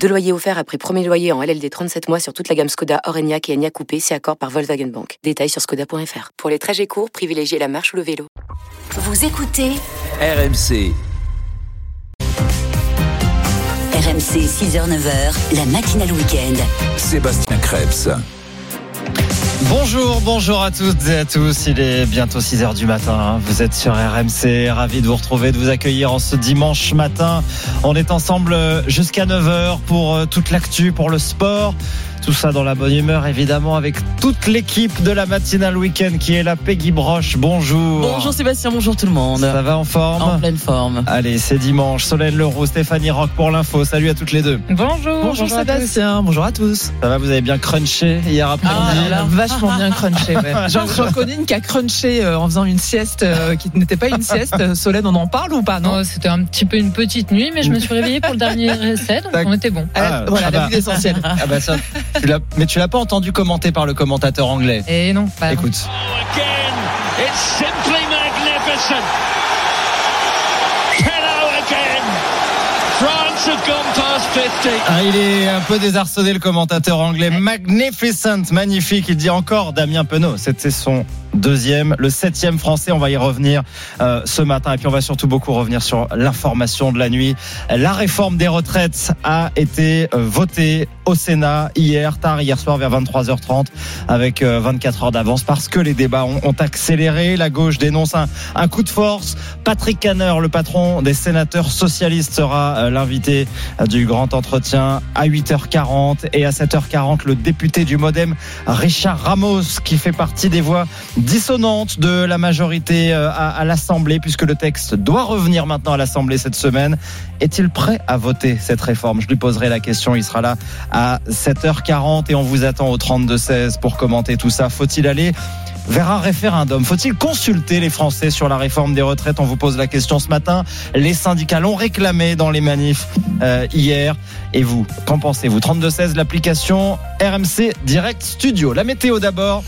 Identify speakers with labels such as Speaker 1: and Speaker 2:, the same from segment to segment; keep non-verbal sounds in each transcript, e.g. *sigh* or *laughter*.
Speaker 1: Deux loyers offerts après premier loyer en LLD 37 mois sur toute la gamme Skoda, Orenia et Enya Coupé, c'est accord par Volkswagen Bank. Détails sur skoda.fr. Pour les trajets courts, privilégiez la marche ou le vélo.
Speaker 2: Vous écoutez
Speaker 3: RMC.
Speaker 2: RMC 6h-9h, la matinale week-end.
Speaker 3: Sébastien Krebs.
Speaker 4: Bonjour, bonjour à toutes et à tous. Il est bientôt 6 heures du matin. Vous êtes sur RMC. Ravi de vous retrouver, de vous accueillir en ce dimanche matin. On est ensemble jusqu'à 9 heures pour euh, toute l'actu, pour le sport. Tout ça dans la bonne humeur, évidemment, avec toute l'équipe de la matinale week-end qui est là. Peggy Broche, bonjour.
Speaker 5: Bonjour Sébastien, bonjour tout le monde.
Speaker 4: Ça va en forme
Speaker 5: En pleine forme.
Speaker 4: Allez, c'est dimanche. Solène Leroux, Stéphanie Rock pour l'info. Salut à toutes les deux.
Speaker 6: Bonjour.
Speaker 5: Bonjour, Sébastien, bonjour à tous.
Speaker 4: Ça va, vous avez bien crunché hier après-midi
Speaker 5: Ah, là, vachement bien crunché. Ouais. J'en connais une qui a crunché euh, en faisant une sieste euh, qui n'était pas une sieste. *laughs* Solène, on en parle ou pas non
Speaker 6: Non, c'était un petit peu une petite nuit, mais je me suis réveillée pour le dernier *laughs* essai, donc on était bon.
Speaker 5: Elle a-
Speaker 4: Ah,
Speaker 5: Voilà,
Speaker 4: ah
Speaker 5: la
Speaker 4: bah.
Speaker 5: vie d'essentiel.
Speaker 4: Ah bah ça, tu mais tu l'as pas entendu commenter par le commentateur anglais.
Speaker 6: Et non, pas.
Speaker 4: Écoute.
Speaker 7: again. It's simply magnificent. Hello again. France have gone past 50.
Speaker 4: Ah, il est un peu désarçonné le commentateur anglais. Magnificent, magnifique. Il dit encore Damien Penaud. C'était son deuxième, le septième français. On va y revenir euh, ce matin. Et puis on va surtout beaucoup revenir sur l'information de la nuit. La réforme des retraites a été euh, votée au Sénat hier, tard hier soir vers 23h30 avec euh, 24 heures d'avance parce que les débats ont, accéléré. La gauche dénonce un, coup de force. Patrick Canner, le patron des sénateurs socialistes, sera euh, l'invité euh, du grand entretien à 8h40 et à 7h40 le député du Modem Richard Ramos qui fait partie des voix dissonantes de la majorité euh, à, à l'Assemblée puisque le texte doit revenir maintenant à l'Assemblée cette semaine. Est-il prêt à voter cette réforme? Je lui poserai la question. Il sera là à 7h40 et on vous attend au 32-16 pour commenter tout ça. Faut-il aller vers un référendum? Faut-il consulter les Français sur la réforme des retraites? On vous pose la question ce matin. Les syndicats l'ont réclamé dans les manifs euh, hier. Et vous, qu'en pensez-vous? 32-16, l'application RMC Direct Studio. La météo d'abord.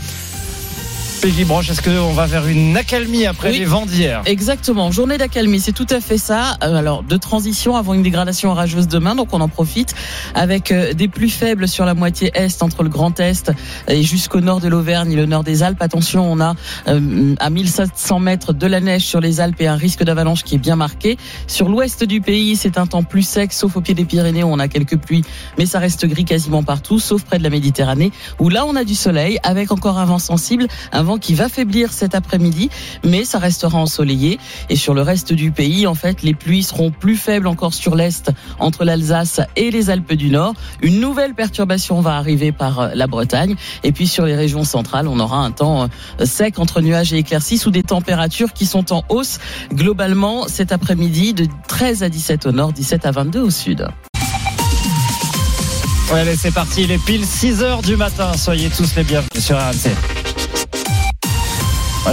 Speaker 4: Peggy Broche, est-ce qu'on va vers une accalmie après
Speaker 5: Oui.
Speaker 4: les vents d'hier
Speaker 5: Exactement, journée d'accalmie, c'est tout à fait ça. Euh, Alors, de transition avant une dégradation orageuse demain, donc on en profite avec euh, des plus faibles sur la moitié est entre le Grand Est et jusqu'au nord de l'Auvergne et le nord des Alpes. Attention, on a euh, à 1700 mètres de la neige sur les Alpes et un risque d'avalanche qui est bien marqué. Sur l'ouest du pays, c'est un temps plus sec, sauf au pied des Pyrénées où on a quelques pluies, mais ça reste gris quasiment partout, sauf près de la Méditerranée où là on a du soleil avec encore un vent sensible, un vent qui va faiblir cet après-midi, mais ça restera ensoleillé. Et sur le reste du pays, en fait, les pluies seront plus faibles encore sur l'est, entre l'Alsace et les Alpes du Nord. Une nouvelle perturbation va arriver par euh, la Bretagne. Et puis sur les régions centrales, on aura un temps euh, sec entre nuages et éclaircies sous des températures qui sont en hausse globalement cet après-midi de 13 à 17 au nord, 17 à 22 au sud.
Speaker 4: Allez, c'est parti. Il est pile 6 heures du matin. Soyez tous les bienvenus sur RMC.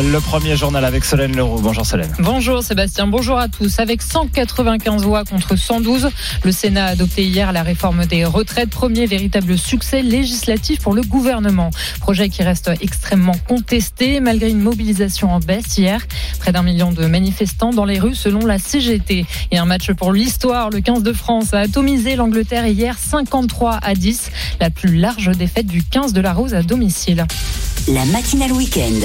Speaker 4: Le premier journal avec Solène Leroux. Bonjour Solène.
Speaker 6: Bonjour Sébastien, bonjour à tous. Avec 195 voix contre 112, le Sénat a adopté hier la réforme des retraites, premier véritable succès législatif pour le gouvernement. Projet qui reste extrêmement contesté malgré une mobilisation en baisse hier. Près d'un million de manifestants dans les rues selon la CGT. Et un match pour l'histoire, le 15 de France a atomisé l'Angleterre hier 53 à 10, la plus large défaite du 15 de la Rose à domicile.
Speaker 2: La matinale week-end.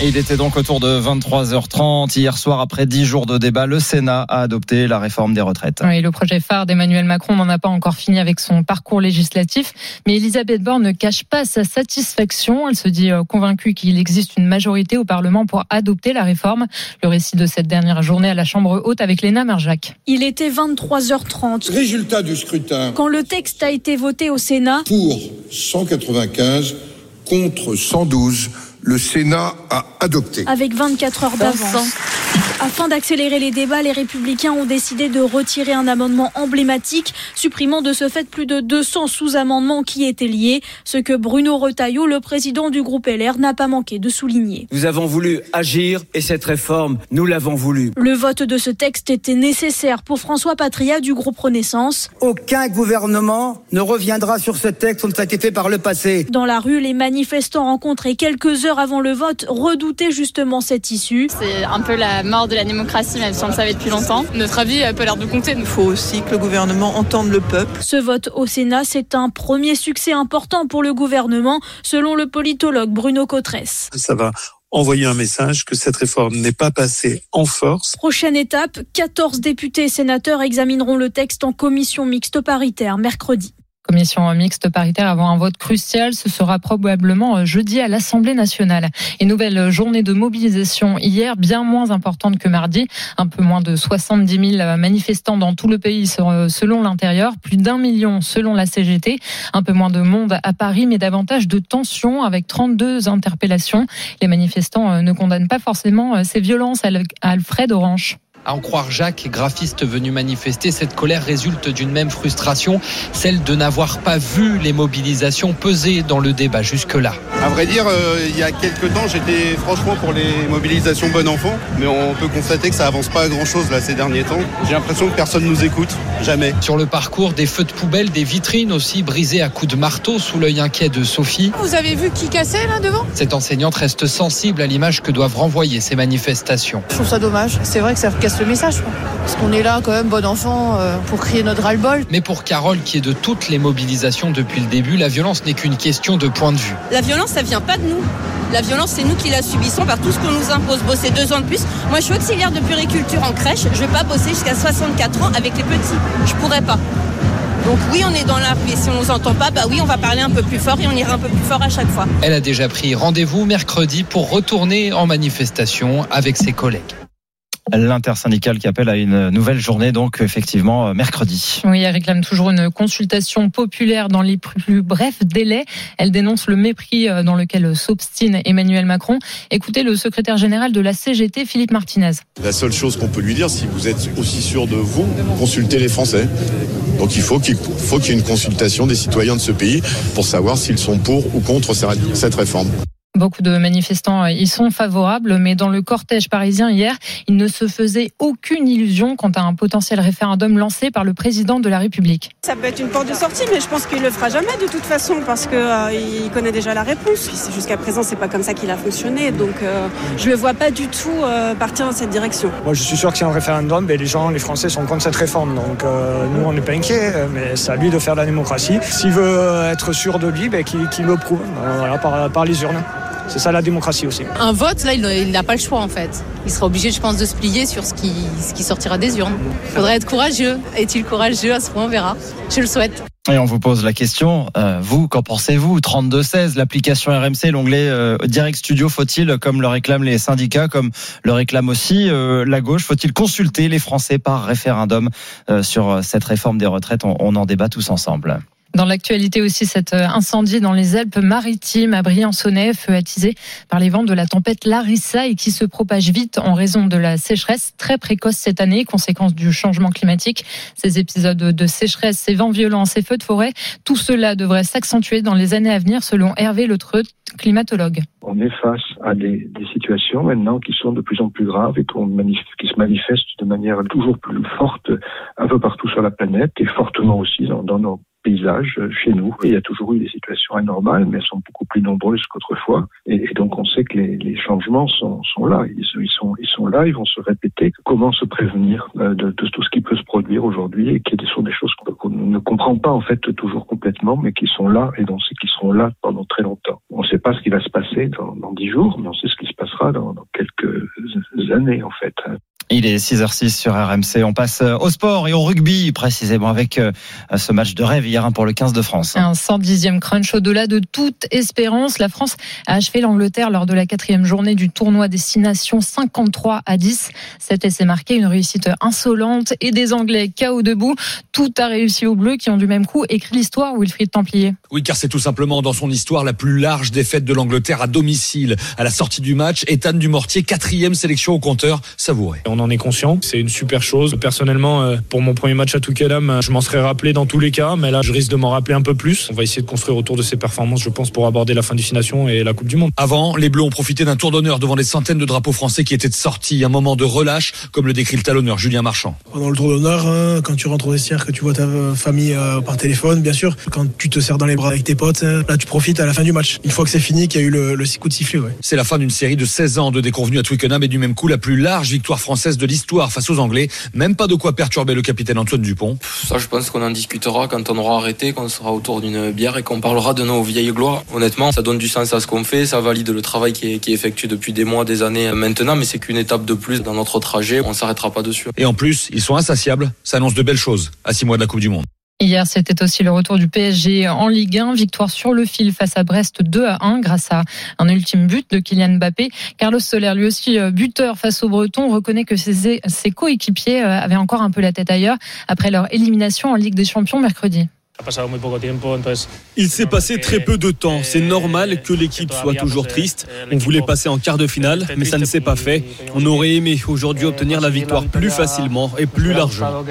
Speaker 4: Il était donc autour de 23h30. Hier soir, après 10 jours de débat, le Sénat a adopté la réforme des retraites.
Speaker 6: Oui, le projet phare d'Emmanuel Macron n'en a pas encore fini avec son parcours législatif, mais Elisabeth Borne ne cache pas sa satisfaction. Elle se dit euh, convaincue qu'il existe une majorité au Parlement pour adopter la réforme. Le récit de cette dernière journée à la Chambre haute avec Léna Marjac.
Speaker 8: Il était 23h30
Speaker 9: Résultat du scrutin.
Speaker 8: quand le texte a été voté au Sénat.
Speaker 9: Pour 195, contre 112, le Sénat a adopté.
Speaker 8: Avec 24 heures d'avance. Afin d'accélérer les débats, les républicains ont décidé de retirer un amendement emblématique, supprimant de ce fait plus de 200 sous-amendements qui étaient liés, ce que Bruno Retailleau, le président du groupe LR, n'a pas manqué de souligner.
Speaker 10: Nous avons voulu agir et cette réforme, nous l'avons voulu.
Speaker 8: Le vote de ce texte était nécessaire pour François Patria du groupe Renaissance.
Speaker 10: Aucun gouvernement ne reviendra sur ce texte comme ça a été fait par le passé.
Speaker 8: Dans la rue, les manifestants rencontrés quelques heures avant le vote redoutaient justement cette issue.
Speaker 11: C'est un peu la mort de la démocratie, même si on le savait depuis longtemps. Notre avis a pas l'air de compter.
Speaker 12: Il faut aussi que le gouvernement entende le peuple.
Speaker 8: Ce vote au Sénat, c'est un premier succès important pour le gouvernement, selon le politologue Bruno Cotresse.
Speaker 13: Ça va envoyer un message que cette réforme n'est pas passée en force.
Speaker 8: Prochaine étape, 14 députés et sénateurs examineront le texte en commission mixte paritaire mercredi.
Speaker 6: Commission mixte paritaire avant un vote crucial, ce sera probablement jeudi à l'Assemblée nationale. Et nouvelle journée de mobilisation hier, bien moins importante que mardi. Un peu moins de 70 000 manifestants dans tout le pays selon l'intérieur, plus d'un million selon la CGT. Un peu moins de monde à Paris, mais davantage de tensions avec 32 interpellations. Les manifestants ne condamnent pas forcément ces violences à Alfred Orange.
Speaker 14: À en croire Jacques, graphiste venu manifester, cette colère résulte d'une même frustration, celle de n'avoir pas vu les mobilisations peser dans le débat jusque-là.
Speaker 15: À vrai dire, euh, il y a quelques temps, j'étais franchement pour les mobilisations bon enfant, mais on peut constater que ça avance pas à grand-chose là ces derniers temps. J'ai l'impression que personne nous écoute, jamais.
Speaker 14: Sur le parcours, des feux de poubelle, des vitrines aussi brisées à coups de marteau sous l'œil inquiet de Sophie.
Speaker 11: Vous avez vu qui cassait là devant?
Speaker 14: Cette enseignante reste sensible à l'image que doivent renvoyer ces manifestations.
Speaker 12: Je trouve ça dommage. C'est vrai que ça casse le message. Parce qu'on est là quand même, bon enfant, euh, pour crier notre ras-le-bol.
Speaker 14: Mais pour Carole, qui est de toutes les mobilisations depuis le début, la violence n'est qu'une question de point de vue.
Speaker 16: La violence, ça vient pas de nous. La violence, c'est nous qui la subissons par tout ce qu'on nous impose. Bosser deux ans de plus. Moi, je suis auxiliaire de puriculture en crèche. Je vais pas bosser jusqu'à 64 ans avec les petits. Je pourrais pas. Donc oui, on est dans la rue et si on nous entend pas, bah oui, on va parler un peu plus fort et on ira un peu plus fort à chaque fois.
Speaker 14: Elle a déjà pris rendez-vous mercredi pour retourner en manifestation avec ses collègues
Speaker 4: l'intersyndicale qui appelle à une nouvelle journée, donc effectivement mercredi.
Speaker 6: Oui, elle réclame toujours une consultation populaire dans les plus brefs délais. Elle dénonce le mépris dans lequel s'obstine Emmanuel Macron. Écoutez le secrétaire général de la CGT, Philippe Martinez.
Speaker 17: La seule chose qu'on peut lui dire, si vous êtes aussi sûr de vous, consultez les Français. Donc il faut qu'il faut qu'il y ait une consultation des citoyens de ce pays pour savoir s'ils sont pour ou contre cette réforme.
Speaker 6: Beaucoup de manifestants y sont favorables, mais dans le cortège parisien hier, il ne se faisait aucune illusion quant à un potentiel référendum lancé par le président de la République.
Speaker 18: Ça peut être une porte de sortie, mais je pense qu'il le fera jamais de toute façon parce que euh, il connaît déjà la réponse. Jusqu'à présent, c'est pas comme ça qu'il a fonctionné, donc euh, je le vois pas du tout euh, partir dans cette direction.
Speaker 19: Moi, je suis sûr que c'est un référendum, mais les gens, les Français sont contre cette réforme, donc nous, on n'est pas inquiets, mais c'est à lui de faire la démocratie. S'il veut être sûr de lui, ben, qu'il qu le prouve, voilà, par, par les urnes. C'est ça la démocratie aussi.
Speaker 11: Un vote, là, il n'a pas le choix en fait. Il sera obligé, je pense, de se plier sur ce qui, ce qui sortira des urnes. Il faudrait être courageux. Est-il courageux à ce point On verra. Je le souhaite.
Speaker 4: Et on vous pose la question, euh, vous, qu'en pensez-vous? 3216, l'application RMC, l'onglet euh, Direct Studio, faut-il, comme le réclament les syndicats, comme le réclame aussi euh, la gauche, faut-il consulter les Français par référendum? Sur cette réforme des retraites on, on en débat tous ensemble.
Speaker 6: Dans l'actualité aussi, cet incendie dans les Alpes-Maritimes à Briançonnet, feu attisé par les vents de la tempête Larissa et qui se propage vite en raison de la sécheresse très précoce cette année, conséquence du changement climatique. Ces épisodes de sécheresse, ces vents violents, ces feux de forêt, tout cela devrait s'accentuer dans les années à venir selon Hervé Letreux, climatologue.
Speaker 20: On est face à des, des, situations maintenant qui sont de plus en plus graves et qui se manifestent de manière toujours plus forte un peu partout sur la planète et fortement aussi dans, dans nos paysages chez nous. Il y a toujours eu des situations anormales, mais elles sont beaucoup plus nombreuses qu'autrefois. Et, donc on sait que les, changements sont, là. Ils, sont, là, ils vont se répéter. Comment se prévenir de, de tout ce qui peut se produire aujourd'hui et qui sont des choses qu'on ne comprend pas en fait toujours complètement, mais qui sont là et on sait qu'ils seront là pendant très longtemps. On ne sait pas ce qui va se passer dans dix jours, mais on sait ce qui se passera dans, dans quelques années en fait.
Speaker 4: Il est 6h06 sur RMC. On passe euh, au sport et au rugby, précisément avec euh, ce match de rêve hier hein, pour le 15 de France.
Speaker 6: Un 110e crunch au-delà de toute espérance. La France a achevé l'Angleterre lors de la quatrième journée du tournoi Destination 53 à 10. Cet essai marqué une réussite insolente et des Anglais KO debout. Tout a réussi aux Bleus qui ont du même coup écrit l'histoire Wilfried Templier.
Speaker 21: Oui, car c'est tout simplement dans son histoire la plus large défaite de l'Angleterre à domicile. À la sortie du match, Ethan Dumortier, quatrième sélection au compteur, savouré.
Speaker 22: On en est conscient, c'est une super chose. Personnellement, euh, pour mon premier match à Touquedam, je m'en serais rappelé dans tous les cas, mais là, je risque de m'en rappeler un peu plus. On va essayer de construire autour de ces performances, je pense, pour aborder la fin du Destination et la Coupe du Monde.
Speaker 21: Avant, les Bleus ont profité d'un tour d'honneur devant des centaines de drapeaux français qui étaient sortis, un moment de relâche, comme le décrit le talonneur Julien Marchand.
Speaker 23: Pendant le tour d'honneur, hein, quand tu rentres au vestiaire, que tu vois ta famille euh, par téléphone, bien sûr, quand tu te serres dans les bras avec tes potes, hein, là tu profites à la fin du match. Une fois que c'est fini, qu'il y a eu le, le coup de sifflet. Ouais.
Speaker 21: C'est la fin d'une série de 16 ans de déconvenus à Twickenham et du même coup la plus large victoire française de l'histoire face aux Anglais. Même pas de quoi perturber le capitaine Antoine Dupont.
Speaker 24: Ça, je pense qu'on en discutera quand on aura arrêté, qu'on sera autour d'une bière et qu'on parlera de nos vieilles gloires. Honnêtement, ça donne du sens à ce qu'on fait, ça valide le travail qui est, qui est effectué depuis des mois, des années maintenant, mais c'est qu'une étape de plus dans notre trajet. On s'arrêtera pas dessus.
Speaker 21: Et en plus, ils sont insatiables. Ça annonce de belles choses à six mois de la Coupe du Monde.
Speaker 6: Hier, c'était aussi le retour du PSG en Ligue 1. Victoire sur le fil face à Brest 2 à 1 grâce à un ultime but de Kylian Mbappé. Carlos Soler, lui aussi buteur face aux Bretons, reconnaît que ses, ses coéquipiers avaient encore un peu la tête ailleurs après leur élimination en Ligue des Champions mercredi.
Speaker 25: Il s'est passé très peu de temps. C'est normal que l'équipe soit toujours triste. On voulait passer en quart de finale, mais ça ne s'est pas fait. On aurait aimé aujourd'hui obtenir la victoire plus facilement et plus largement.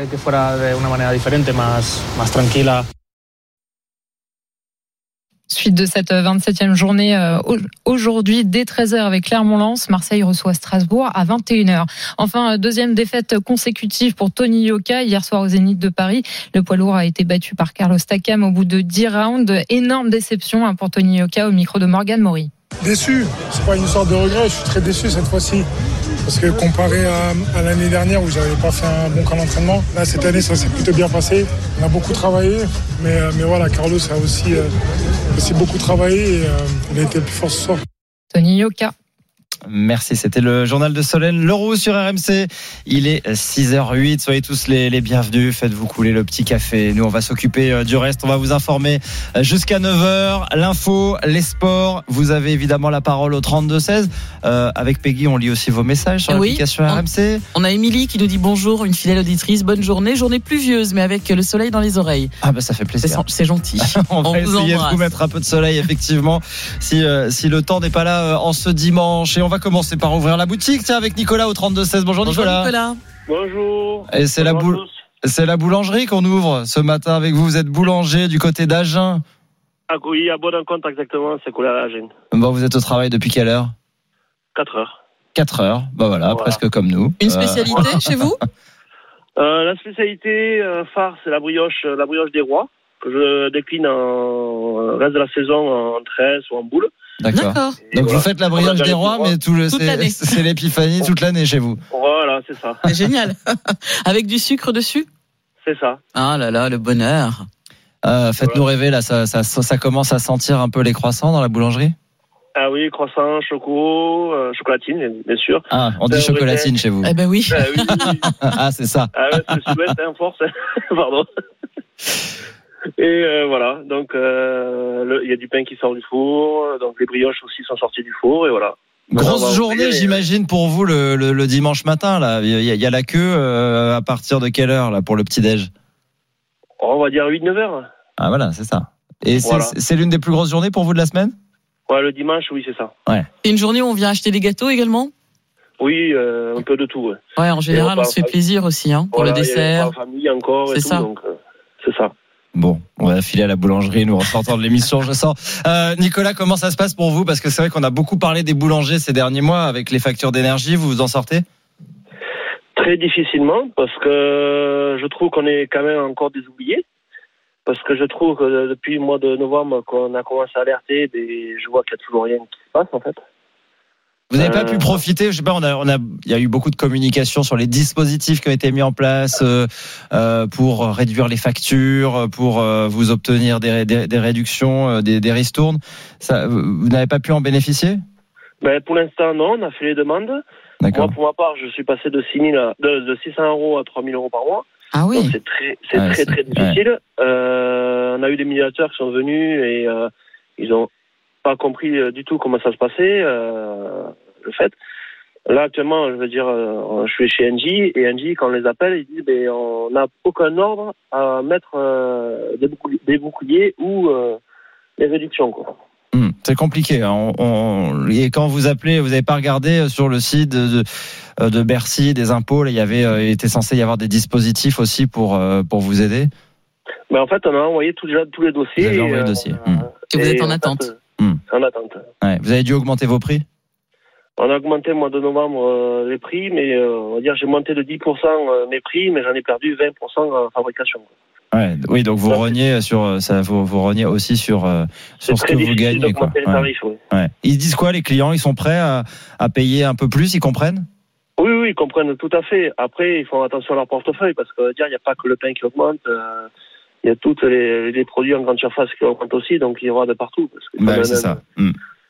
Speaker 6: Suite de cette 27e journée euh, aujourd'hui dès 13h avec Clermont-Lens, Marseille reçoit Strasbourg à 21h. Enfin, euh, deuxième défaite consécutive pour Tony Yoka hier soir au Zénith de Paris. Le poids lourd a été battu par Carlos Takam au bout de 10 rounds. Énorme déception hein, pour Tony Yoka au micro de Morgan Mori.
Speaker 26: Déçu, c'est pas une sorte de regret, je suis très déçu cette fois-ci. Parce que comparé à, l'année dernière où j'avais pas fait un bon camp d'entraînement, là cette année ça s'est plutôt bien passé. On a beaucoup travaillé, mais, mais voilà, Carlos a aussi, euh, beaucoup travaillé et euh, il a été le plus fort ce soir.
Speaker 6: Tony Yoka.
Speaker 4: Merci, c'était le journal de Solène Leroux sur RMC. Il est 6h08, soyez tous les, les bienvenus, faites-vous couler le petit café. Nous, on va s'occuper euh, du reste, on va vous informer euh, jusqu'à 9h. L'info, les sports, vous avez évidemment la parole au 32-16. Euh, avec Peggy, on lit aussi vos messages sur
Speaker 5: oui,
Speaker 4: l'application RMC.
Speaker 5: On a Émilie qui nous dit bonjour, une fidèle auditrice, bonne journée, journée pluvieuse, mais avec le soleil dans les oreilles.
Speaker 4: Ah bah ça fait plaisir.
Speaker 5: C'est gentil.
Speaker 4: on, *laughs*
Speaker 5: on
Speaker 4: va
Speaker 5: vous
Speaker 4: essayer
Speaker 5: embrasse.
Speaker 4: de vous mettre un peu de soleil, effectivement, si, euh, si le temps n'est pas là euh, en ce dimanche. Et on va commencer par ouvrir la boutique, tiens, avec Nicolas au 32-16. Bonjour,
Speaker 5: Bonjour
Speaker 4: Nicolas.
Speaker 5: Nicolas.
Speaker 27: Bonjour.
Speaker 4: Et c'est la, boulangerie qu'on ouvre ce matin avec vous. Vous êtes boulanger du côté d'Agen.
Speaker 27: Ah oui, à Bonne-Compte exactement, c'est collé à la gêne.
Speaker 4: Bon, vous êtes au travail depuis quelle heure?
Speaker 27: 4 heures.
Speaker 4: 4 heures. Bah voilà,
Speaker 27: Voilà.
Speaker 4: presque comme nous.
Speaker 5: Une
Speaker 4: Euh,
Speaker 5: spécialité *laughs* chez vous?
Speaker 27: Euh, la spécialité euh, phare, c'est la brioche, la brioche des rois, que je décline en euh, reste de la saison en tresse ou en boule.
Speaker 4: D'accord. Donc
Speaker 27: voilà.
Speaker 4: vous faites la
Speaker 27: On
Speaker 4: brioche des rois, mais tout le c'est l'épiphanie toute l'année chez vous.
Speaker 27: Voilà, c'est ça.
Speaker 5: C'est génial. *laughs* Avec du sucre dessus
Speaker 27: C'est ça.
Speaker 5: Ah là là, le bonheur.
Speaker 4: Euh, Faites-nous rêver là, ça, ça, ça commence à sentir un peu les croissants dans la boulangerie?
Speaker 27: Ah oui, croissant, choco, euh, chocolatine, bien sûr.
Speaker 4: Ah, on dit
Speaker 27: Euh,
Speaker 4: chocolatine chez vous.
Speaker 5: Eh ben oui.
Speaker 27: Ah oui, *laughs*
Speaker 4: ah, c'est ça.
Speaker 27: Ah ouais, c'est le sud-ouest, hein, force. *laughs* Pardon. Et euh, voilà, donc euh, il y a du pain qui sort du four, donc les brioches aussi sont sorties du four, et voilà.
Speaker 4: Grosse journée,
Speaker 27: et-
Speaker 4: j'imagine, pour vous le, le, le dimanche matin. Là, il y, a- il y a la queue euh, à partir de quelle heure là pour le petit déj
Speaker 27: On va dire 8-9 heures.
Speaker 4: Ah voilà, c'est ça. Et c'est-
Speaker 27: Voilà.
Speaker 4: c'est l'une des plus grosses journées pour vous de la semaine
Speaker 27: Ouais, le dimanche, oui, c'est ça.
Speaker 5: C'est une journée où on vient acheter des gâteaux également
Speaker 27: Oui, euh, un peu de tout. Ouais.
Speaker 5: Ouais, en général,
Speaker 27: Et on
Speaker 5: on se fait plaisir aussi hein, pour
Speaker 27: Voilà,
Speaker 5: le
Speaker 27: il y a
Speaker 5: dessert.
Speaker 27: famille encore et
Speaker 5: C'est
Speaker 27: tout,
Speaker 5: ça.
Speaker 27: donc euh, c'est ça.
Speaker 4: Bon, on va filer à la boulangerie, nous, en sortant de l'émission, je sens. Euh, Nicolas, comment ça se passe pour vous? Parce que c'est vrai qu'on a beaucoup parlé des boulangers ces derniers mois avec les factures d'énergie. Vous vous en sortez?
Speaker 27: Très difficilement, parce que je trouve qu'on est quand même encore des oubliés. Parce que je trouve que depuis le mois de novembre qu'on a commencé à alerter, je vois qu'il n'y a toujours rien qui se passe en fait.
Speaker 4: Vous n'avez pas
Speaker 27: Euh,
Speaker 4: pu profiter, je sais pas, on a, on a, il y a eu beaucoup de communication sur les dispositifs qui ont été mis en place euh, euh, pour réduire les factures, pour euh, vous obtenir des, des, des réductions, des, des ristournes. Ça, vous n'avez pas pu en bénéficier?
Speaker 27: Ben, pour l'instant, non, on a fait les demandes. Moi, pour ma part, je suis passé de, 6 000 à- de, de 600 euros à 3 000 euros par mois.
Speaker 5: Ah oui.
Speaker 27: Donc, c'est très, c'est
Speaker 4: Ouais,
Speaker 27: très, très difficile. Euh, on a eu des médiateurs qui sont venus et euh, ils ont pas compris du tout comment ça se passait, euh, fait. Là, actuellement, je veux dire, euh, je suis chez NJ et NJ, quand on les appelle, ils disent ben, on n'a aucun ordre à mettre euh, des, boucliers, des boucliers ou euh, des réductions. Quoi.
Speaker 4: Hmm, c'est compliqué. hein. On- on- et quand vous appelez, vous n'avez pas regardé sur le site de, de, de Bercy des impôts. Là, il y avait, euh, il était censé y avoir des dispositifs aussi pour pour vous aider?
Speaker 27: Mais en fait, on a envoyé tout, déjà tous les dossiers.
Speaker 4: Vous avez envoyé
Speaker 27: et,
Speaker 4: le
Speaker 27: euh,
Speaker 4: dossier. Hmm.
Speaker 5: Et vous êtes en attente.
Speaker 4: Hmm.
Speaker 27: En attente.
Speaker 4: Ouais. Vous avez dû augmenter vos prix?
Speaker 27: On a augmenté au mois de novembre euh, les prix, mais euh, on va dire j'ai monté de 10% euh, mes prix, mais j'en ai perdu 20% en fabrication.
Speaker 4: Ouais, oui, donc vous reniez sur ça, vous, vous reniez aussi sur sur ce que vous gagnez. Quoi.
Speaker 27: les tarifs.
Speaker 4: Ouais. Ils disent quoi les clients? Ils sont prêts à, à payer un peu plus Ils comprennent?
Speaker 27: Oui, oui, ils comprennent tout à fait. Après, ils font attention à leur portefeuille parce que dire il n'y a pas que le pain qui augmente. euh, il y a tous les, les produits en grande surface qui augmentent aussi, donc il y aura de partout. Parce que
Speaker 4: Bah, c'est ça.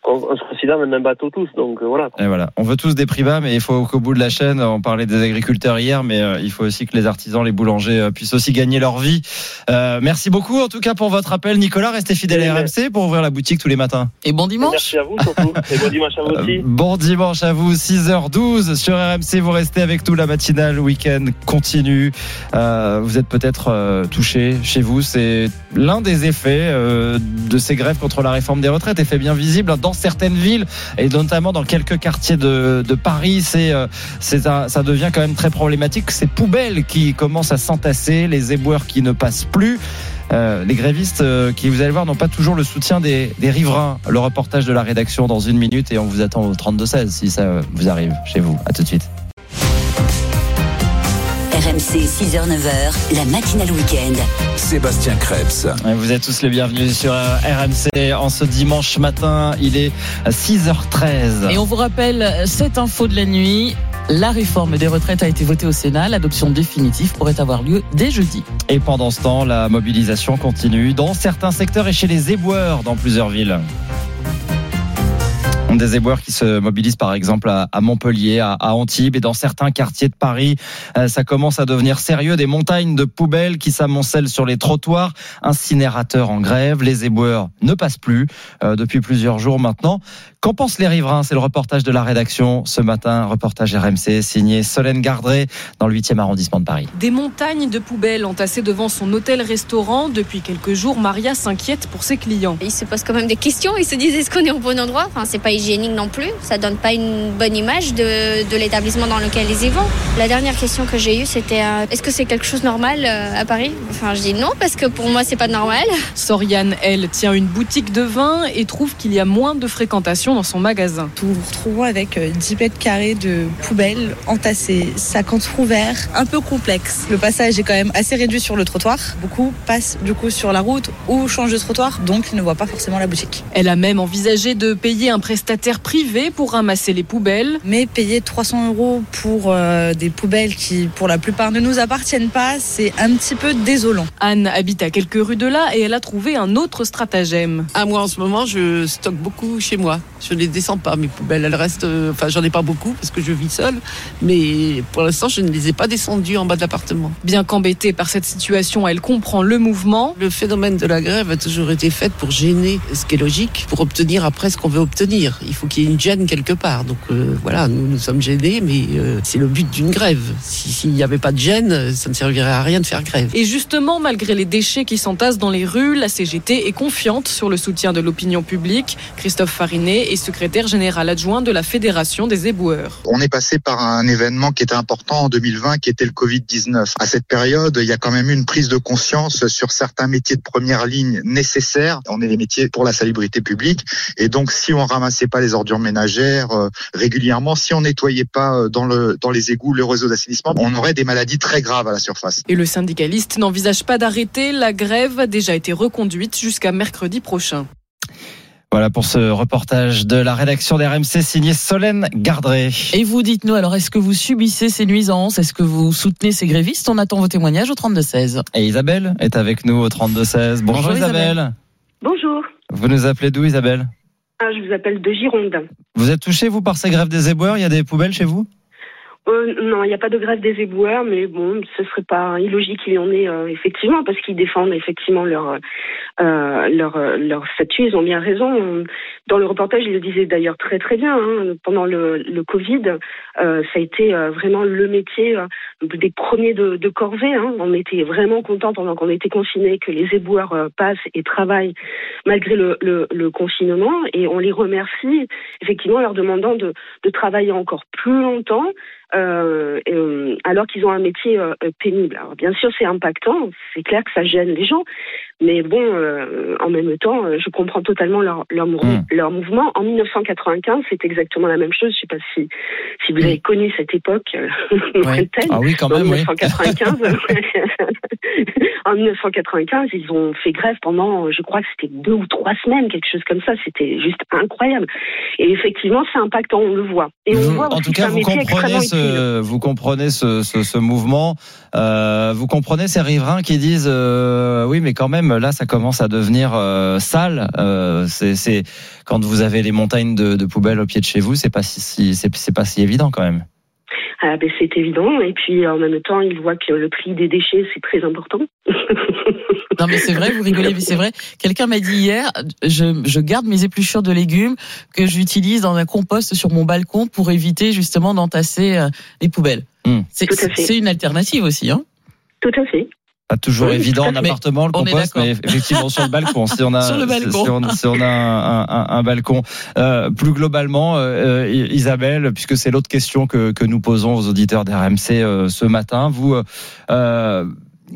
Speaker 27: On, on se considère dans le même bateau tous, donc euh, voilà.
Speaker 4: Et voilà. On veut tous des prix bas, mais il faut qu'au bout de la chaîne, on parlait des agriculteurs hier, mais euh, il faut aussi que les artisans, les boulangers euh, puissent aussi gagner leur vie. Euh, merci beaucoup en tout cas pour votre appel, Nicolas. Restez fidèle à RMC pour ouvrir la boutique tous les matins.
Speaker 5: Et bon dimanche.
Speaker 27: Merci à vous surtout, *laughs* et bon dimanche à vous aussi.
Speaker 4: Euh, Bon dimanche à vous, 6h12 sur RMC. Vous restez avec nous, la matinale, le week-end continue. Euh, vous êtes peut-être euh, touché chez vous. C'est l'un des effets euh, de ces grèves contre la réforme des retraites, effet bien visible dans certaines villes et notamment dans quelques quartiers de, Paris. C'est, euh, c'est un- ça devient quand même très problématique. Ces poubelles qui commencent à s'entasser, les éboueurs qui ne passent plus. Euh, les grévistes euh, qui, vous allez voir, n'ont pas toujours le soutien des, des riverains. Le reportage de la rédaction dans une minute et on vous attend au 32-16 si ça euh, vous arrive chez vous. À tout de suite.
Speaker 28: RMC 6h-9h, la matinale week-end.
Speaker 29: Sébastien Krebs.
Speaker 4: Vous êtes tous les bienvenus sur euh, RMC en ce dimanche matin. Il est à 6h13.
Speaker 5: Et on vous rappelle euh, cette info de la nuit. La réforme des retraites a été votée au Sénat. L'adoption définitive pourrait avoir lieu dès jeudi.
Speaker 4: Et pendant ce temps, la mobilisation continue dans certains secteurs et chez les éboueurs dans plusieurs villes. Des éboueurs qui se mobilisent par exemple à à Montpellier, à à Antibes et dans certains quartiers de Paris. Euh, Ça commence à devenir sérieux. Des montagnes de poubelles qui s'amoncellent sur les trottoirs. Incinérateurs en grève. Les éboueurs ne passent plus euh, depuis plusieurs jours maintenant. Qu'en pensent les riverains? C'est le reportage de la rédaction ce matin. Reportage RMC signé Solène Gardré dans le 8e arrondissement de Paris.
Speaker 30: Des montagnes de poubelles entassées devant son hôtel-restaurant. Depuis quelques jours, Maria s'inquiète pour ses clients.
Speaker 31: Ils se posent quand même des questions, ils se disent est-ce qu'on est au bon endroit? Enfin, c'est pas hygiénique non plus, ça donne pas une bonne image de, de l'établissement dans lequel ils y vont. La dernière question que j'ai eue, c'était euh, est-ce que c'est quelque chose de normal euh, à Paris? Enfin, je dis non parce que pour moi, c'est pas normal.
Speaker 30: Soriane, elle, tient une boutique de vin et trouve qu'il y a moins de fréquentation dans son magasin.
Speaker 32: Nous nous retrouvons avec euh, 10 mètres carrés de poubelles entassées, 50 trous verts, un peu complexe. Le passage est quand même assez réduit sur le trottoir. Beaucoup passent du coup sur la route ou changent de trottoir, donc ils ne voient pas forcément la boutique.
Speaker 30: Elle a même envisagé de payer un prestataire privé pour ramasser les poubelles.
Speaker 32: Mais payer 300 euros pour euh, des poubelles qui, pour la plupart, ne nous appartiennent pas, c'est un petit peu désolant.
Speaker 30: Anne habite à quelques rues de là et elle a trouvé un autre stratagème.
Speaker 33: Ah, moi, en ce moment, je stocke beaucoup chez moi. Je ne les descends pas, mes poubelles. Elles restent. euh, Enfin, j'en ai pas beaucoup parce que je vis seule. Mais pour l'instant, je ne les ai pas descendues en bas de l'appartement.
Speaker 30: Bien qu'embêtée par cette situation, elle comprend le mouvement.
Speaker 33: Le phénomène de la grève a toujours été fait pour gêner, ce qui est logique, pour obtenir après ce qu'on veut obtenir. Il faut qu'il y ait une gêne quelque part. Donc euh, voilà, nous, nous sommes gênés, mais euh, c'est le but d'une grève. Si- S'il n'y avait pas de gêne, ça ne servirait à rien de faire grève.
Speaker 30: Et justement, malgré les déchets qui s'entassent dans les rues, la CGT est confiante sur le soutien de l'opinion publique. Christophe Farinet est secrétaire général adjoint de la Fédération des éboueurs.
Speaker 34: On est passé par un événement qui était important en 2020, qui était le Covid-19. À cette période, il y a quand même eu une prise de conscience sur certains métiers de première ligne nécessaires. On est les métiers pour la salubrité publique. Et donc, si on ramassait pas les ordures ménagères euh, régulièrement, si on nettoyait pas euh, dans, le, dans les égouts le réseau d'assainissement, on aurait des maladies très graves à la surface.
Speaker 30: Et le syndicaliste n'envisage pas d'arrêter. La grève a déjà été reconduite jusqu'à mercredi prochain.
Speaker 4: Voilà pour ce reportage de la rédaction d'RMC signé Solène Gardré.
Speaker 5: Et vous dites-nous alors, est-ce que vous subissez ces nuisances? Est-ce que vous soutenez ces grévistes? On attend vos témoignages au 32-16.
Speaker 4: Et Isabelle est avec nous au 32-16. Bonjour,
Speaker 5: Bonjour,
Speaker 4: Isabelle.
Speaker 5: Isabelle.
Speaker 35: Bonjour,
Speaker 4: Vous nous appelez d'où Isabelle?
Speaker 35: Ah, je vous appelle de Gironde.
Speaker 4: Vous êtes touché vous par ces grèves des éboueurs? Il y a des poubelles chez vous?
Speaker 29: Euh, non, il n'y a pas de grève des éboueurs, mais bon, ce serait pas illogique qu'il y en ait euh, effectivement, parce qu'ils défendent effectivement leur euh, euh, leur statut. Ils ont bien raison. Dans le reportage, ils le disaient d'ailleurs très très bien. Hein, pendant le, Covid, ça a été vraiment le métier des premiers de, de corvée. Hein. On était vraiment contents pendant qu'on était confinés que les éboueurs passent et travaillent malgré le, confinement, et on les remercie effectivement en leur demandant de, de travailler encore plus longtemps euh, euh, alors qu'ils ont un métier euh, pénible. Alors bien sûr, c'est impactant, c'est clair que ça gêne les gens, mais bon, euh, en même temps, euh, je comprends totalement leur leur, mou- leur mouvement. En 1995, c'est exactement la même chose. Je sais pas si si vous avez connu cette époque euh, *laughs* lointaine.
Speaker 4: Ah oui, quand
Speaker 29: En
Speaker 4: même, oui.
Speaker 29: 1995, *laughs* en 1995, ils ont fait grève pendant, je crois que c'était deux ou trois semaines, quelque chose comme ça. C'était juste incroyable. Et effectivement, c'est impactant, on le voit. Et on
Speaker 4: Vous-
Speaker 29: voit
Speaker 4: en tout cas, vous comprenez ce, vous comprenez ce, mouvement. Euh, vous comprenez ces riverains qui disent euh, oui, mais quand même, là, ça commence à devenir euh, sale. Euh, c'est, c'est quand vous avez les montagnes de, de poubelles au pied de chez vous, c'est pas si, si- c'est, c'est pas si évident quand même.
Speaker 29: Ah, ben, c'est évident. Et puis, en même temps, ils voient que le prix des déchets, c'est très important.
Speaker 5: Non mais c'est vrai, vous rigolez, mais c'est vrai. Quelqu'un m'a dit hier, je, je garde mes épluchures de légumes que j'utilise dans un compost sur mon balcon pour éviter justement d'entasser euh, les poubelles. C'est
Speaker 29: Tout à fait.
Speaker 5: c'est une alternative aussi. Hein
Speaker 29: Tout à fait.
Speaker 4: Pas toujours
Speaker 29: Oui,
Speaker 4: évident en appartement le compost, mais effectivement sur le balcon. Si on a, *laughs*
Speaker 5: Sur le
Speaker 4: si-
Speaker 5: balcon.
Speaker 4: si on, si on a un, un- un balcon. Euh, plus globalement, euh, euh, Isabelle, puisque c'est l'autre question que, que nous posons aux auditeurs d'RMC euh, ce matin, vous, euh, euh,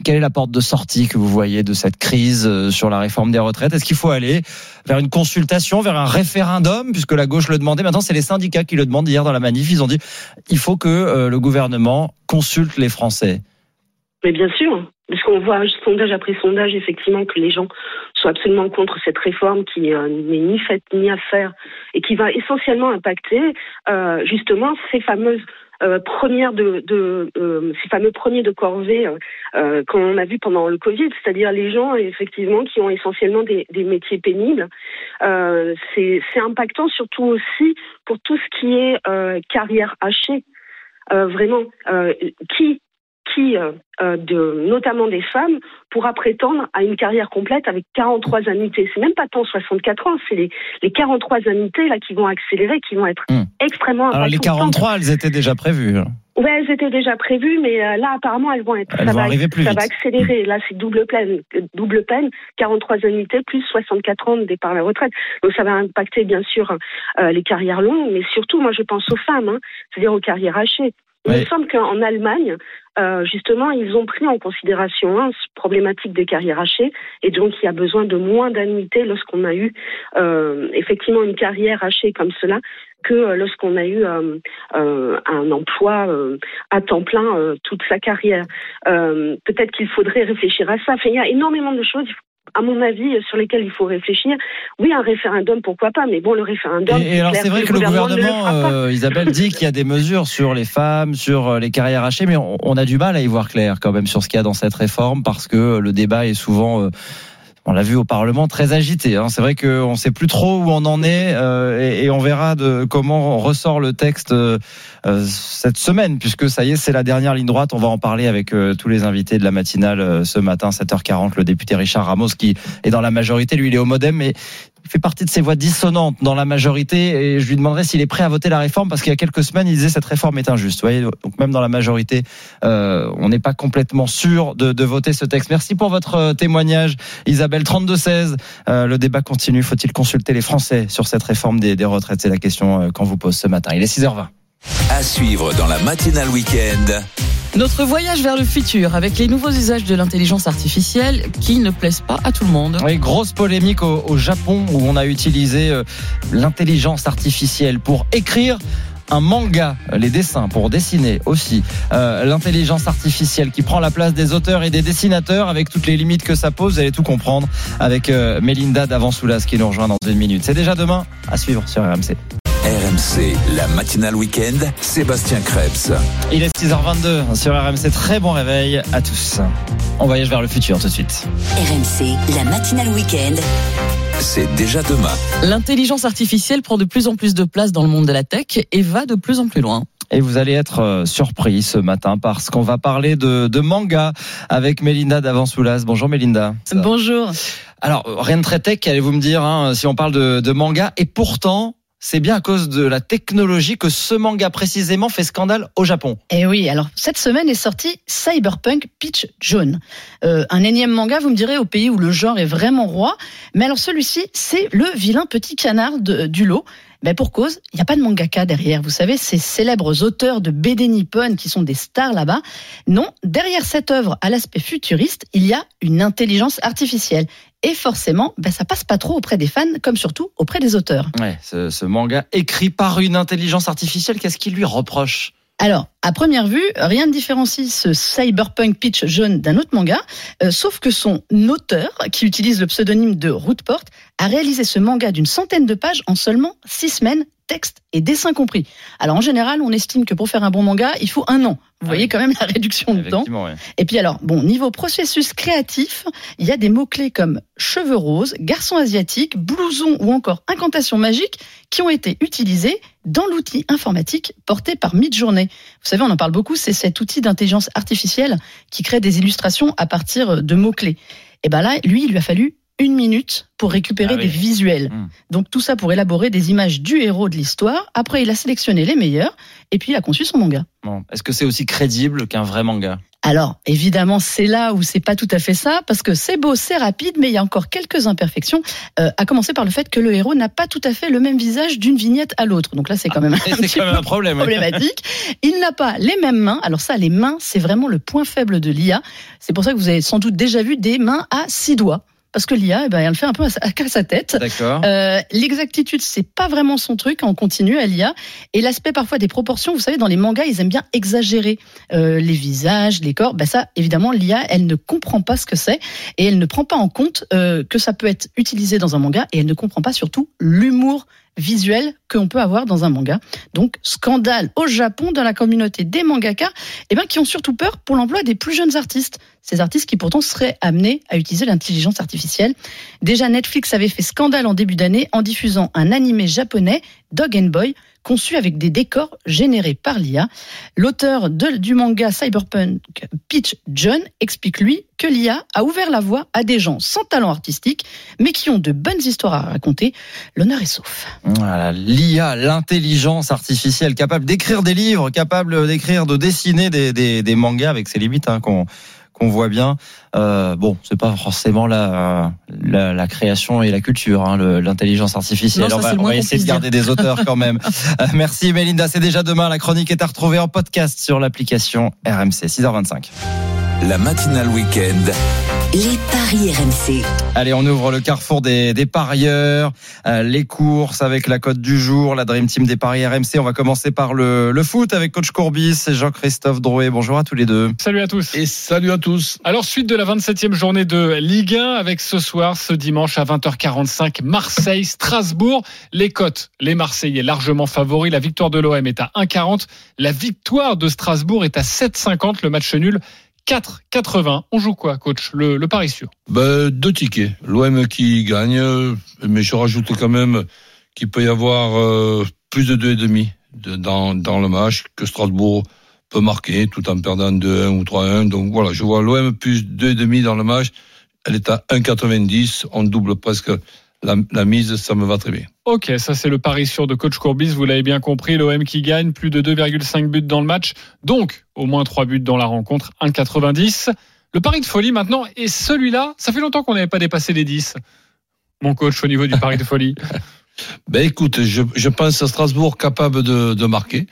Speaker 4: quelle est la porte de sortie que vous voyez de cette crise sur la réforme des retraites? Est-ce qu'il faut aller vers une consultation, vers un référendum, puisque la gauche le demandait Maintenant, c'est les syndicats qui le demandent. Hier, dans la manif, ils ont dit il faut que le gouvernement consulte les Français.
Speaker 29: Mais bien sûr, parce qu'on voit sondage après sondage, effectivement, que les gens sont absolument contre cette réforme qui euh, n'est ni faite ni à faire et qui va essentiellement impacter euh, justement ces fameuses euh, premières de, de euh, ces fameux premiers de corvée euh, qu'on a vu pendant le Covid, c'est-à-dire les gens effectivement qui ont essentiellement des, des métiers pénibles. C'est impactant surtout aussi pour tout ce qui est carrière hachée. Euh, vraiment, euh, qui qui, euh, euh, de, notamment des femmes, pourra prétendre à une carrière complète avec 43 annuités. C'est même pas tant 64 ans, c'est les, les 43 annuités là qui vont accélérer, qui vont être extrêmement
Speaker 4: Alors les
Speaker 29: impactantes.
Speaker 4: 43, elles étaient déjà prévues. hein.
Speaker 29: Ouais, elles étaient déjà prévues, mais euh, là apparemment elles vont être,
Speaker 4: Elles
Speaker 29: ça,
Speaker 4: vont
Speaker 29: va,
Speaker 4: arriver plus
Speaker 29: ça
Speaker 4: vite.
Speaker 29: va accélérer. Là c'est double peine, double peine, 43 annuités plus 64 ans de départ à la retraite. Donc ça va impacter bien sûr euh, les carrières longues, mais surtout moi je pense aux femmes, hein, c'est-à-dire aux carrières hachées. Il me semble qu'en Allemagne, euh, justement, ils ont pris en considération hein, cette problématique des carrières hachées, et donc il y a besoin de moins d'annuités lorsqu'on a eu euh, effectivement une carrière hachée comme cela que euh, lorsqu'on a eu euh, euh, un emploi euh, à temps plein euh, toute sa carrière. Euh, Peut-être qu'il faudrait réfléchir à ça. Enfin, il y a énormément de choses. À mon avis, sur lesquelles il faut réfléchir. Oui, un référendum, pourquoi pas, mais bon, le référendum.
Speaker 4: Et, et alors c'est vrai que le
Speaker 29: ne
Speaker 4: gouvernement, euh, Isabelle, dit qu'il y a des mesures sur les femmes, sur euh, les carrières hachées, mais on, on a du mal à y voir clair quand même sur ce qu'il y a dans cette réforme parce que le débat est souvent... euh, on l'a vu au Parlement très agité. hein. C'est vrai qu'on ne sait plus trop où on en est euh, et, on verra de comment ressort le texte euh, cette semaine, puisque ça y est, c'est la dernière ligne droite. On va en parler avec euh, tous les invités de la matinale ce matin, 7h40. Le député Richard Ramos qui est dans la majorité, lui il est au MoDem, mais fait partie de ces voix dissonantes dans la majorité et je lui demanderai s'il est prêt à voter la réforme parce qu'il y a quelques semaines il disait cette réforme est injuste. Vous voyez, donc même dans la majorité, euh, on n'est pas complètement sûr de, voter ce texte. Merci pour votre euh, témoignage, Isabelle 3216. Euh, le débat continue. Faut-il consulter les Français sur cette réforme des, des retraites? C'est la question qu'on vous pose ce matin. Il est 6h20.
Speaker 36: À suivre dans la matinale week-end.
Speaker 5: Notre voyage vers le futur avec les nouveaux usages de l'intelligence artificielle qui ne plaisent pas à tout le monde.
Speaker 4: Oui, grosse polémique au, au Japon où on a utilisé euh, l'intelligence artificielle pour écrire un manga, les dessins pour dessiner aussi. Euh, l'intelligence artificielle qui prend la place des auteurs et des dessinateurs avec toutes les limites que ça pose. Vous allez tout comprendre avec euh, Mélinda Davansoulas qui nous rejoint dans une minute. C'est déjà demain à suivre sur RMC.
Speaker 36: RMC, la matinale week-end, Sébastien Krebs.
Speaker 4: Il est 6h22 sur RMC. Très bon réveil à tous. On voyage vers le futur tout de suite.
Speaker 28: RMC, la matinale week-end.
Speaker 36: c'est déjà demain.
Speaker 5: L'intelligence artificielle prend de plus en plus de place dans le monde de la tech et va de plus en plus loin.
Speaker 4: Et vous allez être euh, surpris ce matin parce qu'on va parler de, de manga avec Mélinda d'Avansoulas. Bonjour Mélinda.
Speaker 5: Bonjour.
Speaker 4: Alors, rien de très tech, allez-vous me dire, hein, si on parle de, de manga. Et pourtant, c'est bien à cause de la technologie que ce manga précisément fait scandale au Japon.
Speaker 37: Et oui, alors cette semaine est sorti Cyberpunk Pitch Jaune. Euh, un énième manga, vous me direz, au pays où le genre est vraiment roi. Mais alors celui-ci, c'est le vilain petit canard de- du lot. Ben pour cause, il n'y a pas de mangaka derrière. Vous savez, ces célèbres auteurs de BD Nippon qui sont des stars là-bas. Non, derrière cette œuvre à l'aspect futuriste, il y a une intelligence artificielle. Et forcément, ben ça passe pas trop auprès des fans, comme surtout auprès des auteurs.
Speaker 4: Ouais, ce, ce manga écrit par une intelligence artificielle, qu'est-ce qu'il lui reproche?
Speaker 37: Alors, à première vue, rien ne différencie ce cyberpunk pitch jaune d'un autre manga, euh, sauf que son auteur, qui utilise le pseudonyme de Rootport, a réalisé ce manga d'une centaine de pages en seulement six semaines, texte et dessin compris. Alors en général, on estime que pour faire un bon manga, il faut un an. Vous voyez quand même la réduction de temps. Et puis alors, bon, niveau processus créatif, il y a des mots-clés comme cheveux roses, garçon asiatique, blouson ou encore incantation magique qui ont été utilisés dans l'outil informatique porté par Midjourney. Vous savez, on en parle beaucoup, c'est cet outil d'intelligence artificielle qui crée des illustrations à partir de mots-clés. Et ben là, lui, il lui a fallu une minute pour récupérer
Speaker 4: Ah oui.
Speaker 37: des visuels. Donc tout ça pour élaborer des images du héros de l'histoire. Après, il a sélectionné les meilleurs et puis il a conçu son manga.
Speaker 4: Bon, Est-ce que c'est aussi crédible qu'un vrai manga?
Speaker 37: Alors, évidemment, c'est là où c'est pas tout à fait ça, parce que c'est beau, c'est rapide, mais il y a encore quelques imperfections, euh, à commencer par le fait que le héros n'a pas tout à fait le même visage d'une vignette à l'autre. Donc là, c'est quand même un petit
Speaker 4: quand même
Speaker 37: peu
Speaker 4: un problème.
Speaker 37: problématique. Il n'a pas les mêmes mains. Alors ça, les mains, c'est vraiment le point faible de l'IA. C'est pour ça que vous avez sans doute déjà vu des mains à six doigts. Parce que l'IA, eh ben, elle fait un peu à sa, à sa tête.
Speaker 4: D'accord.
Speaker 37: Euh, L'exactitude, c'est pas vraiment son truc. On continue à l'IA. Et l'aspect parfois des proportions, vous savez, dans les mangas, ils aiment bien exagérer euh, les visages, les corps. Ben ça, évidemment, l'IA, elle ne comprend pas ce que c'est et elle ne prend pas en compte euh, que ça peut être utilisé dans un manga et elle ne comprend pas surtout l'humour visuel qu'on peut avoir dans un manga. Donc, scandale au Japon dans la communauté des mangaka, eh ben, qui ont surtout peur pour l'emploi des plus jeunes artistes. Ces artistes qui pourtant seraient amenés à utiliser l'intelligence artificielle. Déjà, Netflix avait fait scandale en début d'année en diffusant un animé japonais, Dog and Boy, conçu avec des décors générés par l'IA. L'auteur du manga Cyberpunk, Peach John, explique lui que l'IA a ouvert la voie à des gens sans talent artistique, mais qui ont de bonnes histoires à raconter. L'honneur est sauf.
Speaker 4: L'IA, l'intelligence artificielle, capable d'écrire des livres, capable d'écrire, de dessiner des, des, des mangas avec ses limites hein, qu'on qu'on voit bien. Euh, bon, c'est pas forcément la, la, la création et la culture, hein, l'intelligence artificielle.
Speaker 5: Non, ça,
Speaker 4: on va, on essayer de garder des auteurs quand même. *laughs* Euh, merci Mélinda, c'est déjà demain. La chronique est à retrouver en podcast sur l'application RMC. 6h25.
Speaker 36: La matinale week-end.
Speaker 28: Les paris RMC.
Speaker 4: Allez, on ouvre le carrefour des, des parieurs, euh, les courses avec la cote du jour, la Dream Team des paris RMC. On va commencer par le, le foot avec coach Courbis et Jean-Christophe Drouet. Bonjour à tous les deux.
Speaker 38: Salut à tous.
Speaker 39: Et salut à tous.
Speaker 38: Alors, suite de la 27e journée de Ligue 1 avec ce soir, ce dimanche à 20h45, Marseille-Strasbourg. Les cotes, les Marseillais largement favoris. La victoire de l'OM est à 1,40. La victoire de Strasbourg est à 7,50. Le match nul, 4,80. On joue quoi, coach le, le pari sûr?
Speaker 39: Ben, deux tickets. L'OM qui gagne, mais je rajoute quand même qu'il peut y avoir euh, plus de 2,5 de- dans, dans le match, que Strasbourg peut marquer tout en perdant 2-1 ou 3-1. Donc voilà, je vois l'OM plus 2,5 dans le match. Elle est à 1,90. On double presque la, la mise, ça me va très bien.
Speaker 38: Ok, ça c'est le pari sûr de coach Courbis. Vous l'avez bien compris, l'OM qui gagne plus de 2,5 buts dans le match. Donc, au moins 3 buts dans la rencontre, 1,90. Le pari de folie maintenant, et celui-là, ça fait longtemps qu'on n'avait pas dépassé les 10. Mon coach au niveau du pari de folie. *laughs*
Speaker 39: Ben écoute, je, je pense à Strasbourg capable de, de marquer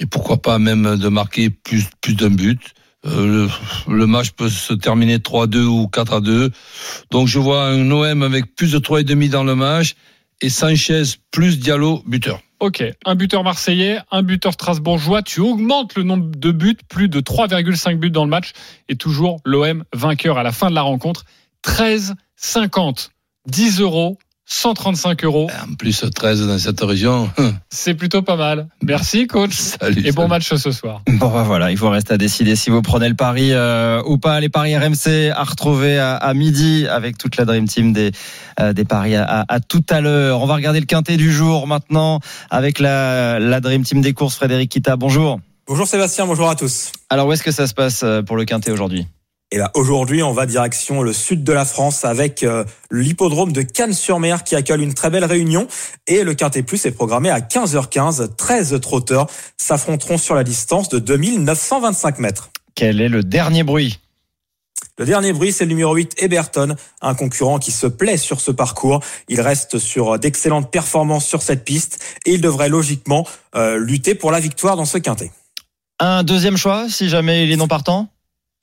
Speaker 39: et pourquoi pas même de marquer plus plus d'un but. Euh, le, le match peut se terminer 3-2 ou 4-2. Donc je vois un OM avec plus de 3,5 dans le match et Sanchez plus Diallo buteur.
Speaker 38: Ok, un buteur marseillais, un buteur strasbourgeois, tu augmentes le nombre de buts, plus de 3,5 buts dans le match, et toujours l'OM vainqueur à la fin de la rencontre, 13,50, 10 euros, 135 euros.
Speaker 40: En plus 13 dans cette région. *laughs*
Speaker 38: C'est plutôt pas mal. Merci coach.
Speaker 40: Salut,
Speaker 38: Et bon
Speaker 40: salut.
Speaker 38: match ce soir. *laughs*
Speaker 4: Bon bah voilà, il vous reste à décider si vous prenez le pari euh, ou pas. Les paris RMC à retrouver à, à midi avec toute la Dream Team des, euh, des paris à, à- à tout à l'heure. On va regarder le quintet du jour maintenant avec la, la Dream Team des courses. Frédéric Kita, bonjour.
Speaker 41: Bonjour Sébastien, bonjour à tous.
Speaker 4: Alors où est-ce que ça se passe euh, pour le quintet aujourd'hui?
Speaker 41: Et là, aujourd'hui, on va direction le sud de la France avec euh, l'hippodrome de Cannes-sur-Mer qui accueille une très belle réunion. Et le Quintet Plus est programmé à 15h15. 13 trotteurs s'affronteront sur la distance de 2925 mètres.
Speaker 4: Quel est le dernier bruit?
Speaker 41: Le dernier bruit, c'est le numéro 8, Eberton, un concurrent qui se plaît sur ce parcours. Il reste sur d'excellentes performances sur cette piste et il devrait logiquement euh, lutter pour la victoire dans ce quintet.
Speaker 4: Un deuxième choix si jamais il est non partant?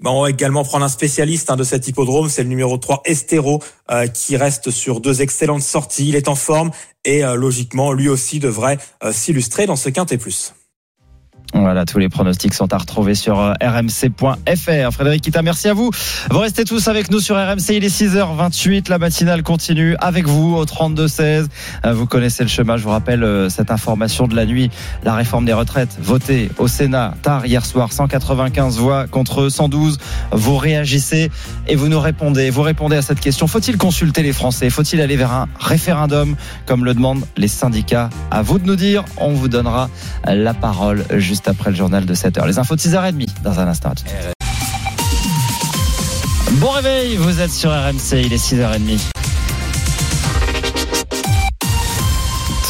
Speaker 41: On va également prendre un spécialiste hein, de cet hippodrome, c'est le numéro 3 Estero euh, qui reste sur deux excellentes sorties, il est en forme et euh, logiquement lui aussi devrait euh, s'illustrer dans ce quintet plus.
Speaker 4: Voilà, tous les pronostics sont à retrouver sur euh, rmc.fr. Frédéric Kita, merci à vous. Vous restez tous avec nous sur RMC. Il est 6h28. La matinale continue avec vous au 32-16. Euh, Vous connaissez le chemin. Je vous rappelle euh, cette information de la nuit. La réforme des retraites votée au Sénat tard hier soir. 195 voix contre 112. Vous réagissez et vous nous répondez. Vous répondez à cette question. Faut-il consulter les Français? Faut-il aller vers un référendum? Comme le demandent les syndicats À vous de nous dire. On vous donnera la parole juste après le journal de 7h. Les infos de 6h30 dans un instant. Bon réveil, vous êtes sur RMC, il est 6h30.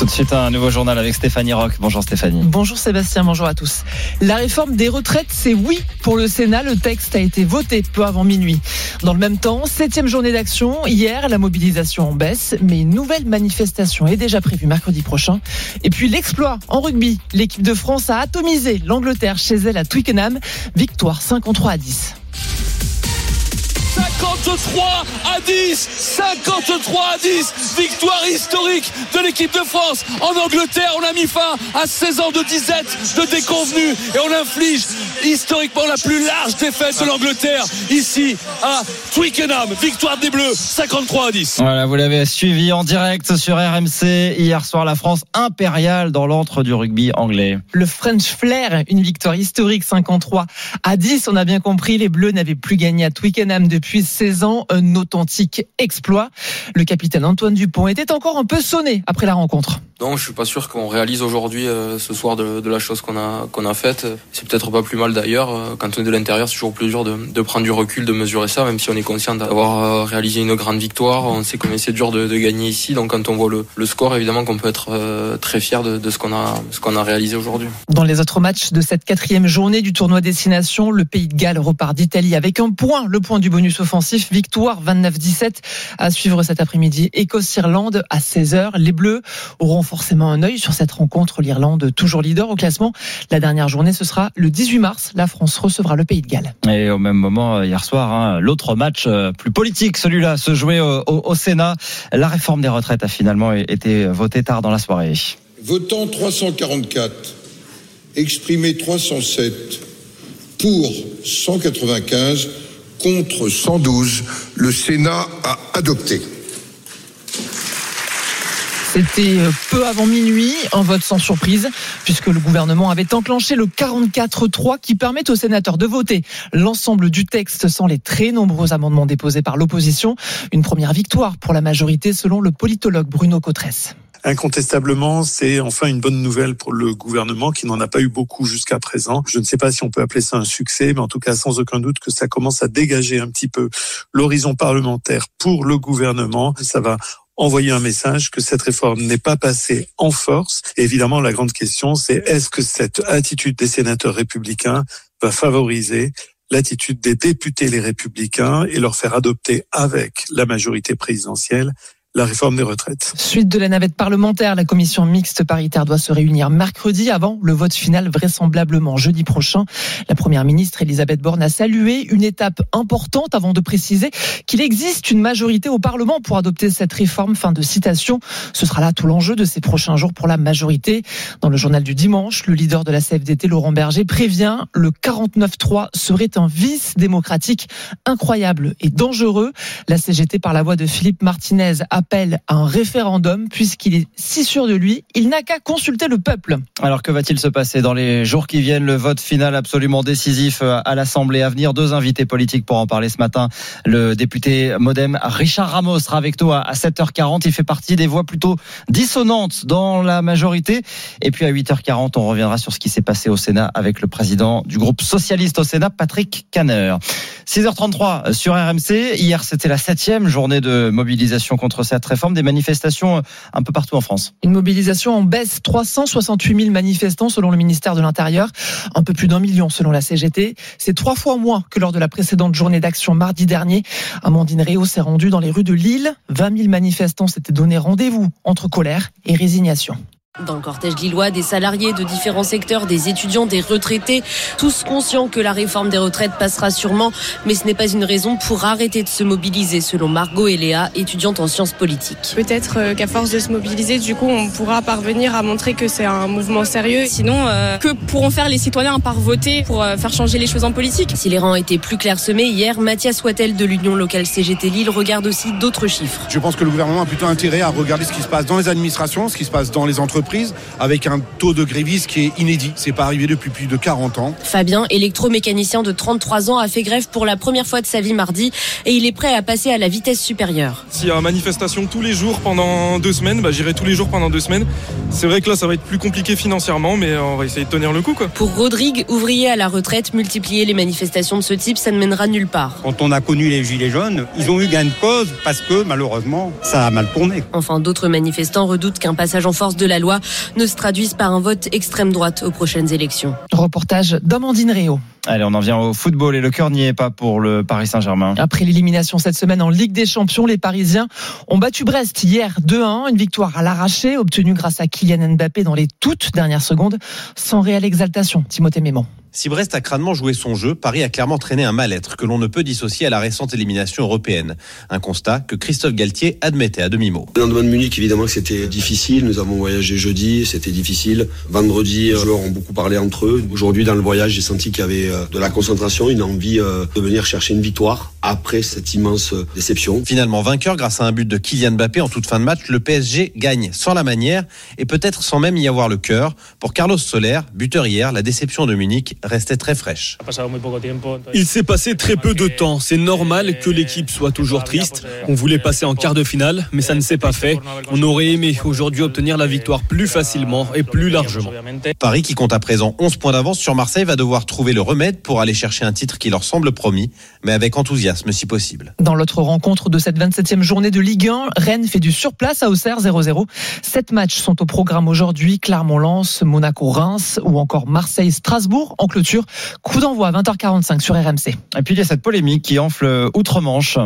Speaker 4: Tout de suite un nouveau journal avec Stéphanie Rock. Bonjour Stéphanie.
Speaker 42: Bonjour Sébastien, bonjour à tous. La réforme des retraites, c'est oui pour le Sénat. Le texte a été voté peu avant minuit. Dans le même temps, septième journée d'action. Hier, la mobilisation en baisse, mais une nouvelle manifestation est déjà prévue mercredi prochain. Et puis l'exploit en rugby. L'équipe de France a atomisé l'Angleterre chez elle à Twickenham. Victoire 53 à 10.
Speaker 43: 53 à 10 53 à 10 Victoire historique de l'équipe de France En Angleterre, on a mis fin à 16 ans de disette, de déconvenue Et on inflige historiquement la plus large défaite de l'Angleterre Ici à Twickenham Victoire des Bleus, 53 à 10
Speaker 4: Voilà, vous l'avez suivi en direct sur RMC. Hier soir, la France impériale dans l'antre du rugby anglais.
Speaker 42: Le French Flair, une victoire historique 53 à 10. On a bien compris, les Bleus n'avaient plus gagné à Twickenham depuis 16 ans. Un authentique exploit. Le capitaine Antoine Dupont était encore un peu sonné après la rencontre.
Speaker 24: Non, je suis pas sûr qu'on réalise aujourd'hui, euh, ce soir, de, la chose qu'on a qu'on a faite. C'est peut-être pas plus mal d'ailleurs. Euh, Quand on est de l'intérieur, c'est toujours plus dur de, prendre du recul, de mesurer ça, même si on est conscient d'avoir euh, réalisé une grande victoire. On sait combien c'est dur de, gagner ici. Donc quand on voit le, score, évidemment qu'on peut être très fier de, de ce qu'on a ce qu'on a réalisé aujourd'hui.
Speaker 42: Dans les autres matchs de cette quatrième journée du tournoi Destination, le Pays de Galles repart d'Italie avec un point, le point du bonus offensif, victoire 29-17 à suivre cet après-midi. Écosse-Irlande à 16h. Les Bleus auront forcément un œil sur cette rencontre. L'Irlande toujours leader au classement. La dernière journée, ce sera le 18 mars. La France recevra le Pays de Galles.
Speaker 4: Et au même moment, euh, hier soir, hein, l'autre match euh, plus politique, celui-là, se jouait au, au- au Sénat. La réforme des retraites a finalement été votée tard dans la soirée.
Speaker 20: Votant 344, exprimé 307, pour 195, contre 112, le Sénat a adopté.
Speaker 42: C'était euh, peu avant minuit, un vote sans surprise, puisque le gouvernement avait enclenché le 44-3 qui permet aux sénateurs de voter l'ensemble du texte sans les très nombreux amendements déposés par l'opposition. Une première victoire pour la majorité selon le politologue Bruno Cotresse.
Speaker 44: Incontestablement, c'est enfin une bonne nouvelle pour le gouvernement qui n'en a pas eu beaucoup jusqu'à présent. Je ne sais pas si on peut appeler ça un succès, mais en tout cas, sans aucun doute que ça commence à dégager un petit peu l'horizon parlementaire pour le gouvernement. Ça va envoyer un message que cette réforme n'est pas passée en force. Évidemment, la grande question, c'est est-ce que cette attitude des sénateurs républicains va favoriser l'attitude des députés les républicains et leur faire adopter avec la majorité présidentielle la réforme des retraites.
Speaker 42: Suite de la navette parlementaire, la commission mixte paritaire doit se réunir mercredi avant le vote final vraisemblablement jeudi prochain. La première ministre Elisabeth Borne a salué une étape importante avant de préciser qu'il existe une majorité au Parlement pour adopter cette réforme. Fin de citation. Ce sera là tout l'enjeu de ces prochains jours pour la majorité. Dans le journal du dimanche, le leader de la CFDT, Laurent Berger, prévient le 49-3 serait un vice démocratique incroyable et dangereux. La CGT, par la voix de Philippe Martinez, a appelle à un référendum puisqu'il est si sûr de lui, il n'a qu'à consulter le peuple.
Speaker 4: Alors que va-t-il se passer dans les jours qui viennent? Le vote final absolument décisif à l'Assemblée à venir. Deux invités politiques pour en parler ce matin. Le député Modem Richard Ramos sera avec nous à 7h40. Il fait partie des voix plutôt dissonantes dans la majorité. Et puis à 8h40, on reviendra sur ce qui s'est passé au Sénat avec le président du groupe socialiste au Sénat, Patrick Canner. 6h33 sur RMC. Hier, c'était la septième journée de mobilisation contre réforme. Des manifestations un peu partout en France.
Speaker 42: Une mobilisation en baisse. 368 000 manifestants selon le ministère de l'Intérieur. Un peu plus d'un million selon la CGT. C'est trois fois moins que lors de la précédente journée d'action mardi dernier. Amandine Réau s'est rendue dans les rues de Lille. 20 000 manifestants s'étaient donné rendez-vous entre colère et résignation.
Speaker 45: Dans le cortège lillois, des salariés de différents secteurs, des étudiants, des retraités, tous conscients que la réforme des retraites passera sûrement, mais ce n'est pas une raison pour arrêter de se mobiliser, selon Margot et Léa, étudiantes en sciences politiques.
Speaker 46: Peut-être euh, qu'à force de se mobiliser, du coup, on pourra parvenir à montrer que c'est un mouvement sérieux. Sinon, euh, que pourront faire les citoyens à part voter pour euh, faire changer les choses en politique?
Speaker 45: Si les rangs étaient plus clairsemés hier, Mathias Wattel de l'Union locale CGT Lille regarde aussi d'autres chiffres.
Speaker 47: Je pense que le gouvernement a plutôt intérêt à regarder ce qui se passe dans les administrations, ce qui se passe dans les entreprises avec un taux de grévistes qui est inédit. C'est pas arrivé depuis plus de 40 ans.
Speaker 45: Fabien, électromécanicien de 33 ans, a fait grève pour la première fois de sa vie mardi et il est prêt à passer à la vitesse supérieure.
Speaker 48: S'il y a manifestation tous les jours pendant deux semaines, bah, j'irai tous les jours pendant deux semaines. C'est vrai que là, ça va être plus compliqué financièrement, mais on va essayer de tenir le coup. Quoi.
Speaker 45: Pour Rodrigue, ouvrier à la retraite, multiplier les manifestations de ce type, ça ne mènera nulle part.
Speaker 49: Quand on a connu les Gilets jaunes, ils ont eu gain de cause parce que malheureusement, ça a mal tourné.
Speaker 45: Enfin, d'autres manifestants redoutent qu'un passage en force de la loi ne se traduise par un vote extrême droite aux prochaines élections.
Speaker 42: Reportage d'Amandine Réau.
Speaker 4: Allez, on en vient au football et le cœur n'y est pas pour le Paris Saint-Germain.
Speaker 42: Après l'élimination cette semaine en Ligue des Champions, les Parisiens ont battu Brest hier 2-1, une victoire à l'arraché obtenue grâce à Kylian Mbappé dans les toutes dernières secondes, sans réelle exaltation. Timothée Mémon.
Speaker 50: Si Brest a crânement joué son jeu, Paris a clairement traîné un mal-être que l'on ne peut dissocier à la récente élimination européenne. Un constat que Christophe Galtier admettait à demi-mot.
Speaker 35: Le lendemain de Munich, évidemment que c'était difficile. Nous avons voyagé jeudi, c'était difficile. Vendredi, les joueurs ont beaucoup parlé entre eux. Aujourd'hui, dans le voyage, j'ai senti qu'il y avait de la concentration, une envie de venir chercher une victoire après cette immense déception.
Speaker 50: Finalement vainqueur grâce à un but de Kylian Mbappé en toute fin de match, le PSG gagne sans la manière et peut-être sans même y avoir le cœur. Pour Carlos Soler, buteur hier, la déception de Munich restait très fraîche.
Speaker 51: Il s'est passé très peu de temps. C'est normal que l'équipe soit toujours triste. On voulait passer en quart de finale, mais ça ne s'est pas fait. On aurait aimé aujourd'hui obtenir la victoire plus facilement et plus largement.
Speaker 50: Paris, qui compte à présent 11 points d'avance sur Marseille, va devoir trouver le remède pour aller chercher un titre qui leur semble promis, mais avec enthousiasme si possible.
Speaker 42: Dans l'autre rencontre de cette 27e journée de Ligue 1, Rennes fait du surplace à Auxerre 0-0. Sept matchs sont au programme aujourd'hui. Clermont-Lens, Monaco-Reims ou encore Marseille-Strasbourg en clôture. Coup d'envoi à 20h45 sur RMC.
Speaker 4: Et puis il y a cette polémique qui enfle outre-Manche.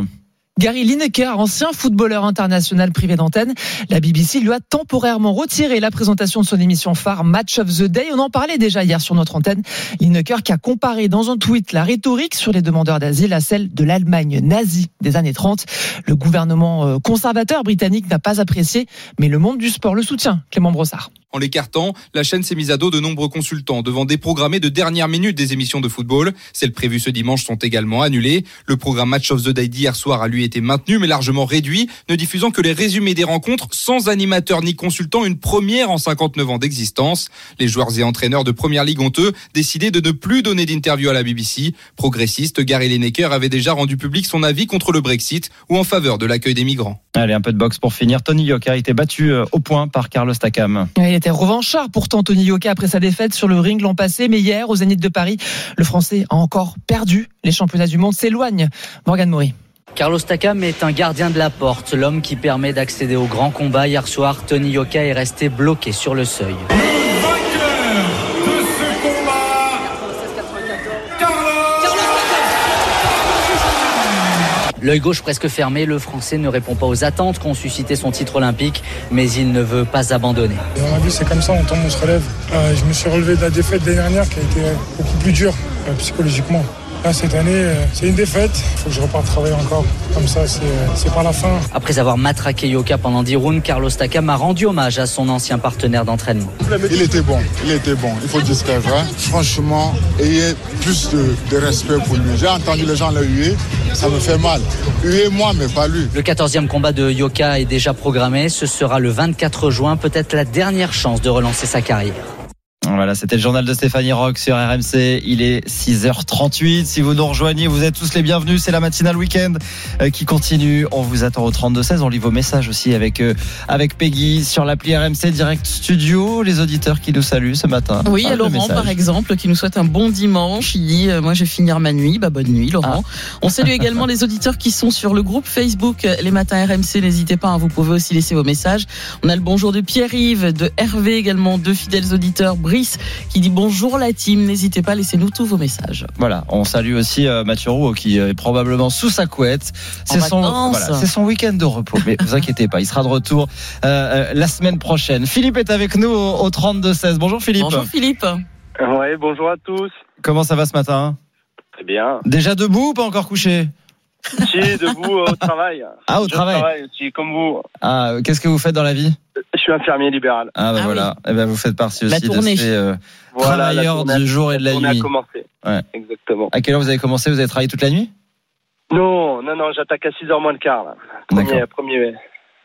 Speaker 42: Gary Lineker, ancien footballeur international privé d'antenne, la BBC lui a temporairement retiré la présentation de son émission phare Match of the Day. On en parlait déjà hier sur notre antenne. Lineker qui a comparé dans un tweet la rhétorique sur les demandeurs d'asile à celle de l'Allemagne nazie des années 30. Le gouvernement conservateur britannique n'a pas apprécié, mais le monde du sport le soutient. Clément Brossard.
Speaker 52: En l'écartant, la chaîne s'est mise à dos de nombreux consultants devant déprogrammer de dernière minute des émissions de football. Celles prévues ce dimanche sont également annulées. Le programme Match of the Day d'hier soir a lui été maintenu mais largement réduit, ne diffusant que les résumés des rencontres sans animateur ni consultant, une première en 59 ans d'existence. Les joueurs et entraîneurs de Première Ligue ont eux décidé de ne plus donner d'interview à la BBC. Progressiste, Gary Lineker avait déjà rendu public son avis contre le Brexit ou en faveur de l'accueil des migrants.
Speaker 4: Allez, un peu de boxe pour finir. Tony Yoka a été battu au point par Carlos Takam.
Speaker 42: Était revanchard pourtant Tony Yoka après sa défaite sur le ring l'an passé, mais hier au Zénith de Paris, le Français a encore perdu. Les championnats du monde s'éloignent. Morgan Maury.
Speaker 53: Carlos Takam est un gardien de la porte, l'homme qui permet d'accéder au grand combat. Hier soir, Tony Yoka est resté bloqué sur le seuil. L'œil gauche presque fermé, le Français ne répond pas aux attentes qu'ont suscité son titre olympique, mais il ne veut pas abandonner.
Speaker 54: Dans la vie, c'est comme ça, on tombe, on se relève. Euh, je me suis relevé de la défaite l'année dernière qui a été beaucoup plus dure euh, psychologiquement. Là, cette année, euh, c'est une défaite. Il faut que je reparte travailler encore. Comme ça, c'est pas la fin.
Speaker 53: Après avoir matraqué Yoka pendant 10 rounds, Carlos Takam a rendu hommage à son ancien partenaire d'entraînement.
Speaker 55: Il était bon, il était bon. Il faut dire ce qu'il vrai. Franchement, ayez plus de, de respect pour lui. J'ai entendu les gens le huer.
Speaker 56: ça me fait mal. Et moi, mais pas lui.
Speaker 53: Le 14e combat de Yoka est déjà programmé. Ce sera le 24 juin, peut-être la dernière chance de relancer sa carrière.
Speaker 4: Voilà, c'était le journal de Stéphanie Rock sur RMC. Il est 6h38. Si vous nous rejoignez, vous êtes tous les bienvenus. C'est la matinale week-end euh, qui continue. On vous attend au 32-16. On lit vos messages aussi avec, euh, avec Peggy sur l'appli RMC Direct Studio. Les auditeurs qui nous saluent ce matin.
Speaker 5: Oui, et Laurent, par exemple, qui nous souhaite un bon dimanche. Il dit, euh, moi, je vais finir ma nuit. Bah, bonne nuit, Laurent. On salue également les auditeurs qui sont sur le groupe Facebook Les Matins RMC. N'hésitez pas, hein, vous pouvez aussi laisser vos messages. On a le bonjour de Pierre-Yves, de Hervé également, deux fidèles auditeurs. Brice, qui dit bonjour la team. N'hésitez pas, laissez-nous tous vos messages.
Speaker 4: Voilà, on salue aussi euh, Mathieu Rouault qui est probablement sous sa couette. C'est son, voilà, c'est son week-end de repos. Mais vous inquiétez pas, il sera de retour euh, euh, la semaine prochaine. Philippe est avec nous au, au 32-16. Bonjour Philippe.
Speaker 5: Bonjour Philippe.
Speaker 27: Ouais, bonjour à tous.
Speaker 4: Comment ça va ce matin?
Speaker 27: Très bien.
Speaker 4: Déjà debout ou pas encore couché?
Speaker 27: Si, debout euh, au travail.
Speaker 4: Ah, au
Speaker 27: Je
Speaker 4: travail.
Speaker 27: aussi, comme vous.
Speaker 4: Ah, qu'est-ce que vous faites dans la vie?
Speaker 27: Suis infirmier libéral.
Speaker 4: Ah bah
Speaker 27: Ah
Speaker 4: voilà, eh ben vous faites partie
Speaker 27: La
Speaker 4: aussi
Speaker 27: tournée.
Speaker 4: de ces euh,
Speaker 27: Voilà,
Speaker 4: travailleurs du jour et de la
Speaker 27: la tournée a
Speaker 4: nuit.
Speaker 27: commencé.
Speaker 4: Ouais.
Speaker 27: Exactement.
Speaker 4: À quelle heure vous avez commencé? Vous avez travaillé toute la nuit?
Speaker 27: Non, non, non, j'attaque à 6h moins le quart. Là. Premier, premier,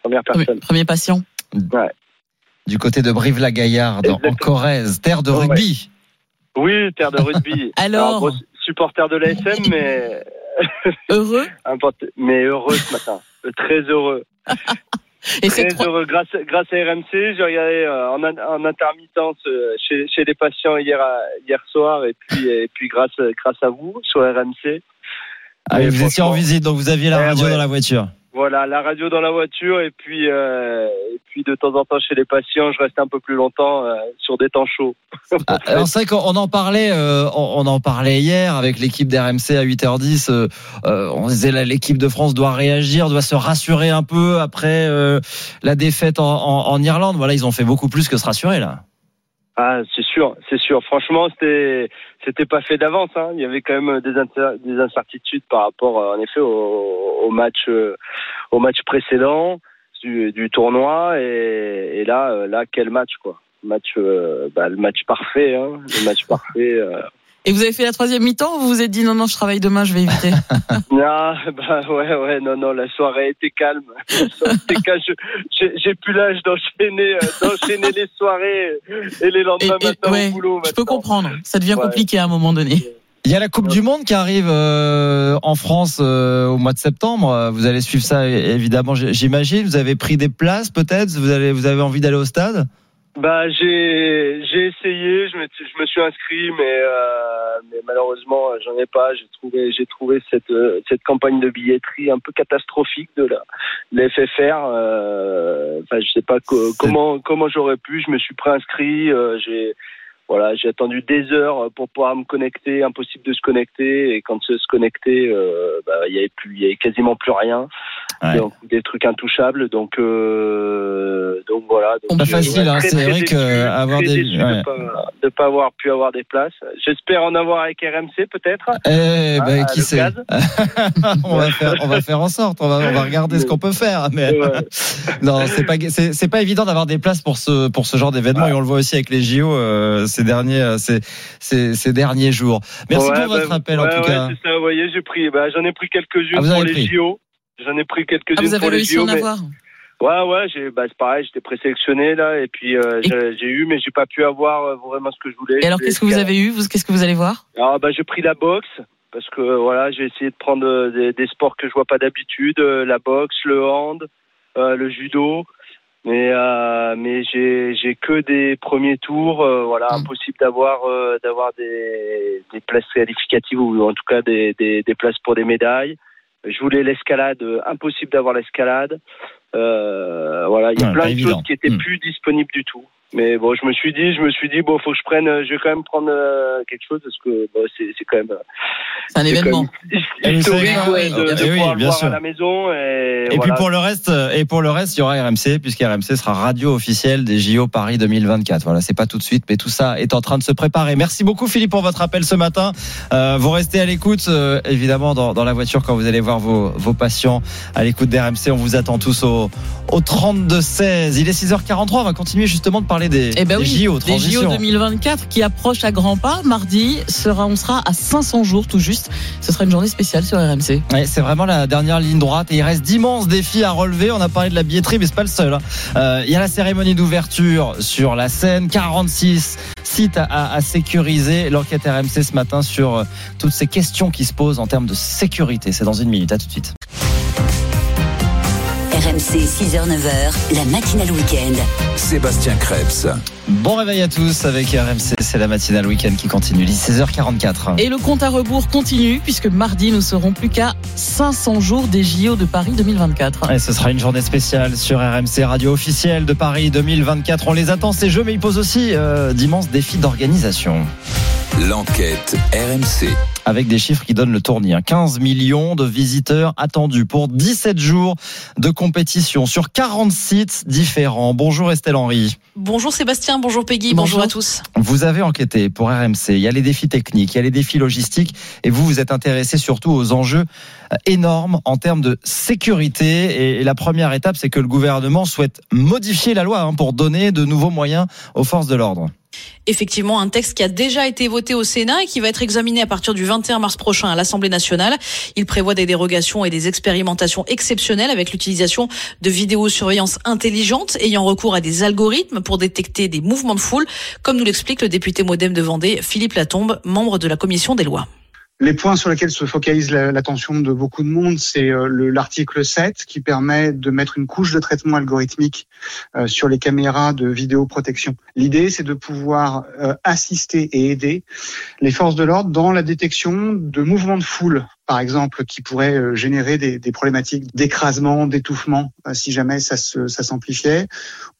Speaker 27: première personne.
Speaker 5: Premier patient.
Speaker 27: Ouais.
Speaker 4: Du côté de Brive-la-Gaillarde, en Corrèze, terre de rugby.
Speaker 27: Oui, terre de rugby. *laughs*
Speaker 5: Alors
Speaker 27: gros supporter de l'ASM, mais.
Speaker 5: heureux *laughs*
Speaker 27: Mais heureux ce matin. Très heureux. *laughs*
Speaker 5: Et
Speaker 27: Très heureux. Grâce, grâce à RMC, j'ai regardé euh, en, en intermittence euh, chez, chez les patients hier, à- hier soir, et puis, et puis grâce, grâce à vous sur RMC.
Speaker 4: Ah, vous étiez en visite, donc vous aviez la
Speaker 27: Ouais,
Speaker 4: radio
Speaker 27: ouais.
Speaker 4: dans la voiture.
Speaker 27: Voilà, la radio dans la voiture, et puis, euh, et puis de temps en temps chez les patients, je reste un peu plus longtemps euh, sur des temps chauds. *laughs*
Speaker 4: Alors c'est vrai qu'on en parlait, euh, on, en parlait hier avec l'équipe d'RMC à 8h10. euh, euh, on disait l'équipe de France doit réagir, doit se rassurer un peu après euh, la défaite en, en- en Irlande. Voilà, ils ont fait beaucoup plus que se rassurer là.
Speaker 27: Ah, c'est sûr, c'est sûr. Franchement, c'était c'était pas fait d'avance. Hein. Il y avait quand même des, incer- des incertitudes par rapport, euh, en effet, au, match euh, au match précédent du, tournoi. Et, là, euh, là, quel match quoi Match, bah, le match parfait, hein. le match parfait.
Speaker 5: Et vous avez fait la troisième mi-temps ou vous vous êtes dit non, non, je travaille demain, je vais éviter *laughs*
Speaker 27: Ah, bah ouais, ouais, non, non, la soirée était calme. J'ai plus l'âge d'enchaîner, euh, d'enchaîner les soirées et les lendemains matin
Speaker 5: ouais,
Speaker 27: au boulot.
Speaker 5: Je peux comprendre. Ça devient
Speaker 27: Ouais.
Speaker 5: compliqué à un moment donné.
Speaker 4: Il y a la Coupe du Monde qui arrive euh, en France euh, au mois de septembre. Vous allez suivre ça évidemment, j'imagine. Vous avez pris des places peut-être? Vous avez vous avez envie d'aller au stade?
Speaker 27: Bah j'ai j'ai essayé, je me, je me suis inscrit, mais euh, mais malheureusement euh, j'en ai pas. J'ai trouvé j'ai trouvé cette euh, cette campagne de billetterie un peu catastrophique de la, de FFR. euh, Enfin je sais pas co- comment comment j'aurais pu. Je me suis préinscrit. euh, j'ai voilà j'ai attendu des heures pour pouvoir me connecter. Impossible de se connecter et quand se se connecter, euh, bah il y avait plus il y avait quasiment plus rien. Donc des trucs intouchables. Donc euh, donc voilà. Donc,
Speaker 4: Pas
Speaker 27: euh,
Speaker 4: facile,
Speaker 27: ouais,
Speaker 4: hein, c'est vrai
Speaker 27: déçu,
Speaker 4: que avoir des- ouais.
Speaker 27: de pas de pas avoir pu avoir des places. J'espère en avoir avec RMC peut-être.
Speaker 4: Eh
Speaker 27: Hein,
Speaker 4: ben, qui sait *laughs* on va faire, on va faire en sorte. On va, on va regarder ce qu'on peut faire. Mais *laughs* non, c'est pas, c'est pas évident d'avoir des places pour ce, pour ce genre d'événement. Et on le voit aussi avec les JO euh, ces derniers, euh, ces, ces, ces derniers jours. Merci
Speaker 27: Ouais,
Speaker 4: pour votre
Speaker 27: bah,
Speaker 4: appel en tout
Speaker 27: ouais,
Speaker 4: cas.
Speaker 27: c'est ça, vous voyez, j'ai pris. Bah, j'en ai pris quelques-unes
Speaker 4: Ah,
Speaker 27: pour les
Speaker 4: pris
Speaker 27: JO. J'en ai pris quelques-unes
Speaker 5: Ah, vous avez
Speaker 27: pour les
Speaker 5: réussi
Speaker 27: JO.
Speaker 5: à en
Speaker 27: mais-
Speaker 5: avoir
Speaker 27: Ouais, ouais, j'ai, bah, c'est pareil, j'étais présélectionné là, et puis euh, j'ai, j'ai eu, mais j'ai pas pu avoir euh, vraiment ce que je voulais.
Speaker 5: Et alors, qu'est-ce que vous avez eu vous, Qu'est-ce que vous allez voir?
Speaker 27: Alors, bah, j'ai pris la boxe parce que voilà, j'ai essayé de prendre des, des sports que je vois pas d'habitude, euh, la boxe, le hand, euh, le judo. Mais euh, mais j'ai j'ai que des premiers tours, euh, voilà, impossible d'avoir euh, d'avoir des des places qualificatives ou en tout cas des des, des places pour des médailles. Je voulais l'escalade, euh, impossible d'avoir l'escalade. Euh, voilà, il y a
Speaker 4: Ouais,
Speaker 27: plein de
Speaker 4: évident.
Speaker 27: choses qui étaient
Speaker 4: Hmm.
Speaker 27: plus disponibles du tout. Mais bon, je me suis dit, je me suis dit, bon, faut que je prenne, euh, je vais quand même prendre euh, quelque chose parce que bon, c'est c'est quand même. euh,
Speaker 5: C'est un événement.
Speaker 27: même historique ouais, de, de
Speaker 4: oui,
Speaker 27: pouvoir le
Speaker 4: bien
Speaker 27: voir
Speaker 4: sûr.
Speaker 27: à la maison. Et,
Speaker 4: Et
Speaker 27: voilà.
Speaker 4: puis pour le reste, et pour le reste, il y aura RMC puisque RMC sera radio officielle des JO Paris 2024. Voilà, c'est pas tout de suite, mais tout ça est en train de se préparer. Merci beaucoup Philippe pour votre appel ce matin. Euh, vous restez à l'écoute, euh, évidemment dans, dans la voiture quand vous allez voir vos, vos patients à l'écoute d'RMC. On vous attend tous au, au 32 16. Il est 6h43. On va continuer justement de parler des,
Speaker 5: Eh ben
Speaker 4: des
Speaker 5: oui,
Speaker 4: JO
Speaker 5: des
Speaker 4: transition.
Speaker 5: JO 2024 qui approchent à grands pas. Mardi, sera, on sera à 500 jours tout juste. Ce sera une journée spéciale. spécial sur RMC.
Speaker 4: Ouais, c'est vraiment la dernière ligne droite et il reste d'immenses défis à relever. On a parlé de la billetterie, mais c'est pas le seul. hein. Euh, Il y a la cérémonie d'ouverture sur la scène, 46 sites à, à sécuriser. L'enquête RMC ce matin sur euh, toutes ces questions qui se posent en termes de sécurité. C'est dans une minute. À tout de suite.
Speaker 57: RMC 6h-9h, la matinale week-end.
Speaker 58: Sébastien Krebs.
Speaker 4: Bon réveil à tous avec RMC. C'est la matinale week-end qui continue. Il est 16h44.
Speaker 5: Et le compte à rebours continue puisque mardi nous serons plus qu'à 500 jours des JO de Paris 2024.
Speaker 4: Et ce sera une journée spéciale sur RMC Radio officielle de Paris 2024. On les attend ces jeux, mais ils posent aussi euh, d'immenses défis d'organisation.
Speaker 58: L'enquête RMC.
Speaker 4: Avec des chiffres qui donnent le tournis. hein. 15 millions de visiteurs attendus pour 17 jours de compétition sur 40 sites différents. Bonjour Estelle Henry.
Speaker 59: Bonjour Sébastien, bonjour Peggy, bonjour, bonjour à tous.
Speaker 4: Vous avez enquêté pour RMC. Il y a les défis techniques, il y a les défis logistiques et vous vous êtes intéressé surtout aux enjeux énormes en termes de sécurité. Et la première étape, c'est que le gouvernement souhaite modifier la loi hein, pour donner de nouveaux moyens aux forces de l'ordre.
Speaker 59: Effectivement, un texte qui a déjà été voté au Sénat et qui va être examiné à partir du 21 mars prochain à l'Assemblée nationale. Il prévoit des dérogations et des expérimentations exceptionnelles avec l'utilisation de vidéosurveillance intelligente ayant recours à des algorithmes pour détecter des mouvements de foule, comme nous l'explique le député modem de Vendée, Philippe Latombe, membre de la commission des lois.
Speaker 60: Les points sur lesquels se focalise l'attention de beaucoup de monde, c'est l'article 7 qui permet de mettre une couche de traitement algorithmique sur les caméras de vidéoprotection. L'idée, c'est de pouvoir assister et aider les forces de l'ordre dans la détection de mouvements de foule, par exemple, qui pourraient générer des, des problématiques d'écrasement, d'étouffement, si jamais ça s'amplifiait,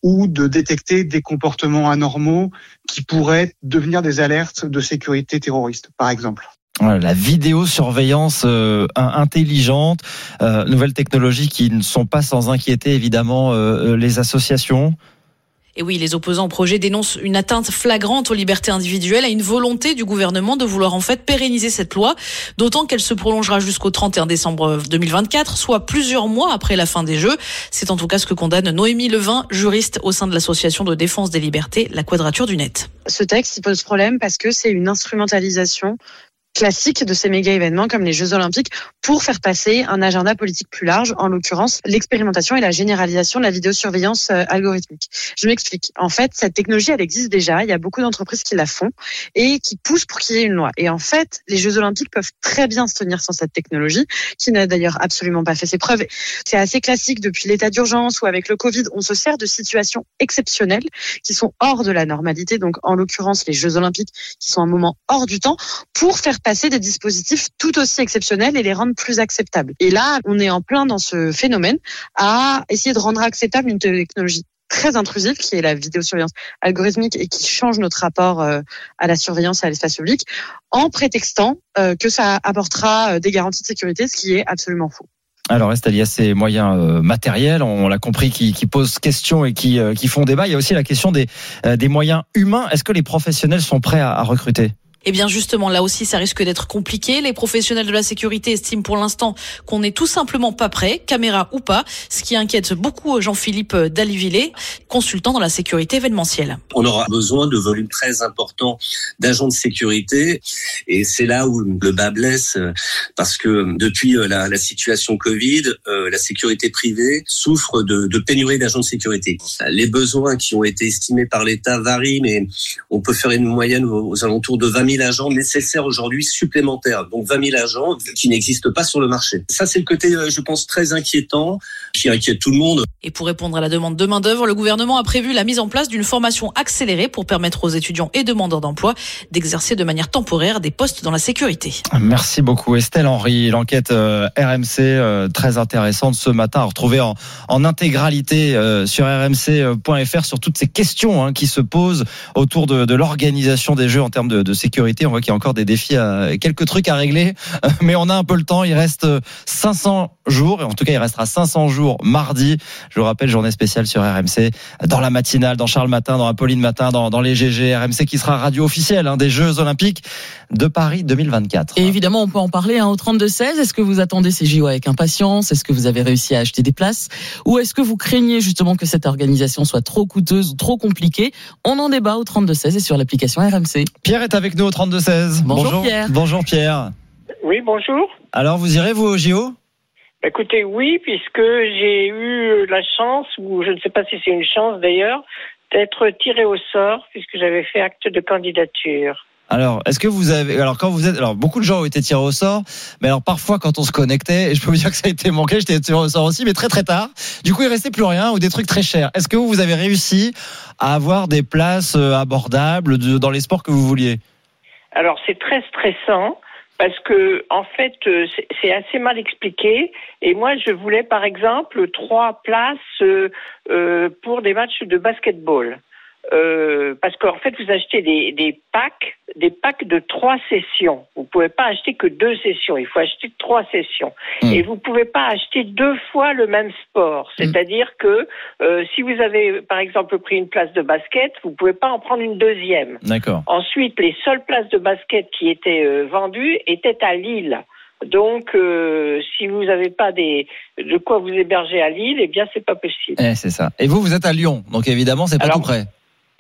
Speaker 60: ou de détecter des comportements anormaux qui pourraient devenir des alertes de sécurité terroriste, par exemple
Speaker 4: la vidéosurveillance euh, intelligente, euh, nouvelles technologies qui ne sont pas sans inquiéter évidemment euh, les associations.
Speaker 59: Et oui, les opposants au projet dénoncent une atteinte flagrante aux libertés individuelles, à une volonté du gouvernement de vouloir en fait pérenniser cette loi, d'autant qu'elle se prolongera jusqu'au 31 décembre 2024, soit plusieurs mois après la fin des Jeux. C'est en tout cas ce que condamne Noémie Levin, juriste au sein de l'association de défense des libertés, la Quadrature du Net.
Speaker 61: Ce texte il pose problème parce que c'est une instrumentalisation classique de ces méga événements comme les Jeux Olympiques pour faire passer un agenda politique plus large, en l'occurrence l'expérimentation et la généralisation de la vidéosurveillance algorithmique. Je m'explique. En fait, cette technologie, elle existe déjà. Il y a beaucoup d'entreprises qui la font et qui poussent pour qu'il y ait une loi. Et en fait, les Jeux Olympiques peuvent très bien se tenir sans cette technologie, qui n'a d'ailleurs absolument pas fait ses preuves. C'est assez classique depuis l'état d'urgence ou avec le Covid. On se sert de situations exceptionnelles qui sont hors de la normalité. Donc, en l'occurrence, les Jeux Olympiques, qui sont un moment hors du temps, pour faire passer des dispositifs tout aussi exceptionnels et les rendre plus acceptables. Et là, on est en plein dans ce phénomène à essayer de rendre acceptable une technologie très intrusive qui est la vidéosurveillance algorithmique et qui change notre rapport à la surveillance et à l'espace public en prétextant que ça apportera des garanties de sécurité, ce qui est absolument faux.
Speaker 4: Alors, il y a ces moyens euh, matériels, on l'a compris, qui, posent question et qui, euh, font débat. Il y a aussi la question des, euh, moyens humains. Est-ce que les professionnels sont prêts à recruter?
Speaker 59: Eh bien justement, là aussi, ça risque d'être compliqué. Les professionnels de la sécurité estiment pour l'instant qu'on n'est tout simplement pas prêt, caméra ou pas, ce qui inquiète beaucoup Jean-Philippe Dalivillé, consultant dans la sécurité événementielle.
Speaker 56: On aura besoin de volumes très importants d'agents de sécurité et c'est là où le bas blesse parce que depuis la, la situation Covid, la sécurité privée souffre de, de pénurie d'agents de sécurité. Les besoins qui ont été estimés par l'État varient, mais on peut faire une moyenne aux, aux alentours de 20 000 agents nécessaires aujourd'hui supplémentaires, donc 20 000 agents qui n'existent pas sur le marché. Ça, c'est le côté, je pense, très inquiétant, qui inquiète tout le monde.
Speaker 59: Et pour répondre à la demande de main-d'œuvre, le gouvernement a prévu la mise en place d'une formation accélérée pour permettre aux étudiants et demandeurs d'emploi d'exercer de manière temporaire des postes dans la sécurité.
Speaker 4: Merci beaucoup, Estelle Henry. L'enquête euh, RMC, euh, très intéressante ce matin, à retrouver en, en intégralité euh, sur rmc.fr sur toutes ces questions hein, qui se posent autour de, de l'organisation des Jeux en termes de, de sécurité sécurité. On voit qu'il y a encore des défis, à, quelques trucs à régler, *laughs* mais on a un peu le temps. Il reste 500 jours, et en tout cas, il restera 500 jours mardi. Je vous rappelle, journée spéciale sur RMC, dans la matinale, dans Charles Matin, dans Apolline Matin, dans, dans les GG, RMC qui sera radio officielle hein, des Jeux Olympiques de Paris 2024.
Speaker 5: Et évidemment, on peut en parler hein, au 32-16. Est-ce que vous attendez ces JO avec impatience? Est-ce que vous avez réussi à acheter des places? Ou est-ce que vous craignez justement que cette organisation soit trop coûteuse ou trop compliquée? On en débat au 32-16 et sur l'application RMC.
Speaker 4: Pierre est avec nous au 32-16.
Speaker 5: Bonjour, Pierre.
Speaker 4: Bonjour Pierre.
Speaker 62: Oui, bonjour.
Speaker 4: Alors, vous irez, vous, au JO
Speaker 62: Écoutez, oui, puisque j'ai eu la chance, ou je ne sais pas si c'est une chance d'ailleurs, d'être tiré au sort, puisque j'avais fait acte de candidature.
Speaker 4: Alors, est-ce que vous avez, alors quand vous êtes, alors beaucoup de gens ont été tirés au sort, mais alors parfois quand on se connectait, et je peux vous dire que ça a été manqué, j'étais tiré au sort aussi, mais très très tard. Du coup, il restait plus rien ou des trucs très chers. Est-ce que vous, vous avez réussi à avoir des places euh, abordables de- dans les sports que vous vouliez?
Speaker 62: Alors, c'est très stressant. Parce que, en fait, euh, c'est- assez mal expliqué. Et moi, je voulais, par exemple, trois places euh, euh, pour des matchs de basketball. Euh, parce qu'en fait, vous achetez des, des packs, des packs de trois sessions. Vous pouvez pas acheter que deux sessions. Il faut acheter trois sessions. Et vous pouvez pas acheter deux fois le même sport. C'est-à-dire que euh, si vous avez, par exemple, pris une place de basket, vous pouvez pas en prendre une deuxième.
Speaker 4: D'accord.
Speaker 62: Ensuite, les seules places de basket qui étaient euh, vendues étaient à Lille. Donc, euh, si vous n'avez pas des, de quoi vous héberger à Lille, eh bien, c'est pas possible.
Speaker 4: Eh, c'est ça. Et vous, vous êtes à Lyon, donc évidemment, c'est pas
Speaker 62: Alors,
Speaker 4: tout près.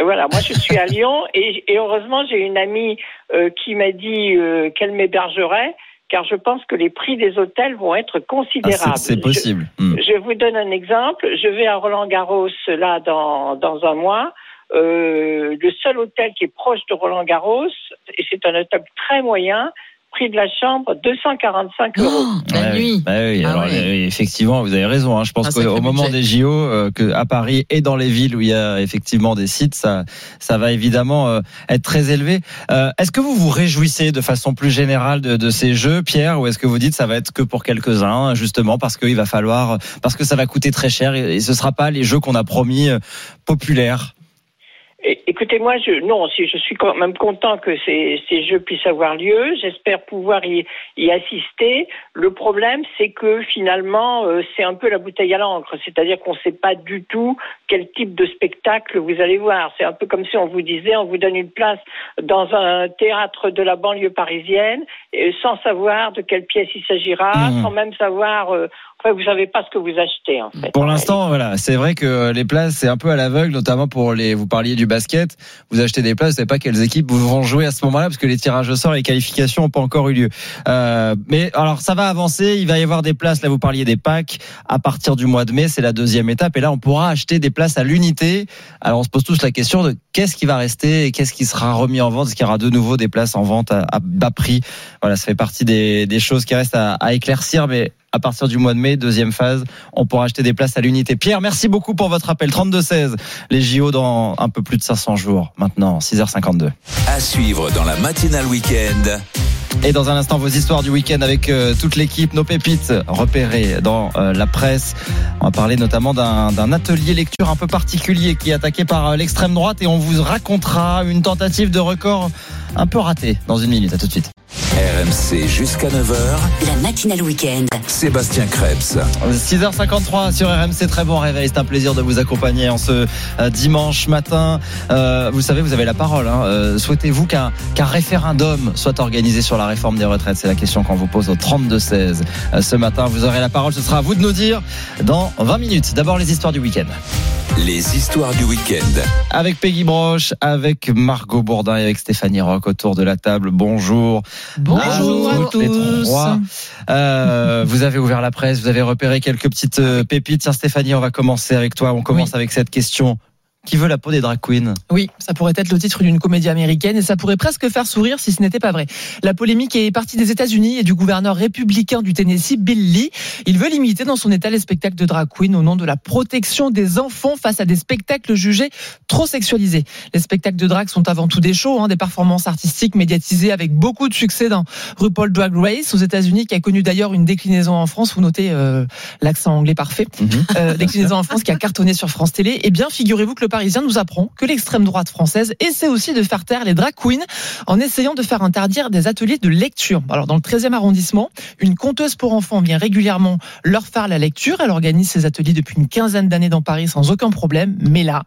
Speaker 62: Voilà, moi je suis à Lyon et, et heureusement j'ai une amie euh, qui m'a dit euh, qu'elle m'hébergerait car je pense que les prix des hôtels vont être
Speaker 4: Ah,
Speaker 62: considérables.
Speaker 4: c'est- c'est possible. Hmm.
Speaker 62: Je, je vous donne un exemple. Je vais à Roland Garros là dans, dans un mois. Euh, le seul hôtel qui est proche de Roland Garros, et c'est un hôtel très moyen, prix de la chambre 245 euros.
Speaker 4: Ouais, oui. Bah oui, alors, euh, effectivement, vous avez raison. hein. Je pense
Speaker 62: Un
Speaker 4: qu'au moment
Speaker 62: budget.
Speaker 4: des JO, euh, que à Paris et dans les villes où il y a effectivement des sites, ça, ça va évidemment euh, être très élevé. Euh, est-ce que vous vous réjouissez de façon plus générale de, de ces jeux, Pierre, ou est-ce que vous dites ça va être que pour quelques-uns, justement parce qu'il va falloir, parce que ça va coûter très cher et, et ce sera pas les jeux qu'on a promis euh, populaires?
Speaker 62: Écoutez, moi, je, non, si je suis quand même content que ces, ces jeux puissent avoir lieu. J'espère pouvoir y, y assister. Le problème, c'est que finalement, euh, c'est un peu la bouteille à l'encre. C'est-à-dire qu'on ne sait pas du tout quel type de spectacle vous allez voir. C'est un peu comme si on vous disait, on vous donne une place dans un théâtre de la banlieue parisienne, et sans savoir de quelle pièce il s'agira,
Speaker 4: Mhm.
Speaker 62: sans même savoir. euh, enfin, vous savez pas ce que vous achetez, en fait.
Speaker 4: Pour l'instant, voilà, c'est vrai que les places c'est un peu à l'aveugle, notamment pour les. Vous parliez du basket, vous achetez des places, vous savez pas quelles équipes vont jouer à ce moment-là parce que les tirages au sort, les qualifications n'ont pas encore eu lieu. Euh, mais alors ça va avancer, il va y avoir des places. Là, vous parliez des packs à partir du mois de mai, c'est la deuxième étape, et là on pourra acheter des places à l'unité. Alors on se pose tous la question de qu'est-ce qui va rester et qu'est-ce qui sera remis en vente, est-ce qu'il y aura de nouveau des places en vente à, à bas prix? Voilà, ça fait partie des, des choses qui restent à, à éclaircir, mais à partir du mois de mai, deuxième phase, on pourra acheter des places à l'unité. Pierre, merci beaucoup pour votre appel. 32-16, les JO dans un peu plus de 500 jours. Maintenant, 6h52.
Speaker 58: À suivre dans la matinale week-end.
Speaker 4: Et dans un instant, vos histoires du week-end avec euh, toute l'équipe, nos pépites repérées dans euh, la presse. On va parler notamment d'un atelier lecture un peu particulier qui est attaqué par euh, l'extrême droite et on vous racontera une tentative de record un peu ratée dans une minute. À tout de suite.
Speaker 58: RMC jusqu'à 9h.
Speaker 57: La matinale week-end.
Speaker 58: Sébastien Krebs.
Speaker 4: 6h53 sur RMC, très bon réveil. C'est un plaisir de vous accompagner en ce euh, dimanche matin. Euh, vous savez, vous avez la parole. hein. Euh, Souhaitez-vous qu'un référendum soit organisé sur la réforme des retraites? C'est la question qu'on vous pose au 32-16 euh, ce matin. Vous aurez la parole. Ce sera à vous de nous dire dans 20 minutes. D'abord, les histoires du week-end.
Speaker 58: Les histoires du week-end.
Speaker 4: Avec Peggy Broche, avec Margot Bourdin et avec Stéphanie Rock autour de la table. Bonjour.
Speaker 42: Bonjour à
Speaker 4: les
Speaker 42: tous.
Speaker 4: trois. Euh, vous avez ouvert la presse, vous avez repéré quelques petites euh, pépites. Tiens, Stéphanie, on va commencer avec toi. On commence avec cette question. Qui veut la peau des drag queens
Speaker 42: Oui, ça pourrait être le titre d'une comédie américaine et ça pourrait presque faire sourire si ce n'était pas vrai. La polémique est partie des États-Unis et du gouverneur républicain du Tennessee, Bill Lee. Il veut limiter dans son État les spectacles de drag queen au nom de la protection des enfants face à des spectacles jugés trop sexualisés. Les spectacles de drag sont avant tout des shows, hein, des performances artistiques médiatisées avec beaucoup de succès dans RuPaul Drag Race aux États-Unis, qui a connu d'ailleurs une déclinaison en France. Vous notez euh, l'accent anglais parfait. Euh, déclinaison en France qui a cartonné sur France Télé. Eh bien, figurez-vous que le Parisien nous apprend que l'extrême droite française essaie aussi de faire taire les drag queens en essayant de faire interdire des ateliers de lecture. Alors, dans le 13e arrondissement, une conteuse pour enfants vient régulièrement leur faire la lecture. Elle organise ces ateliers depuis une quinzaine d'années dans Paris sans aucun problème. Mais là,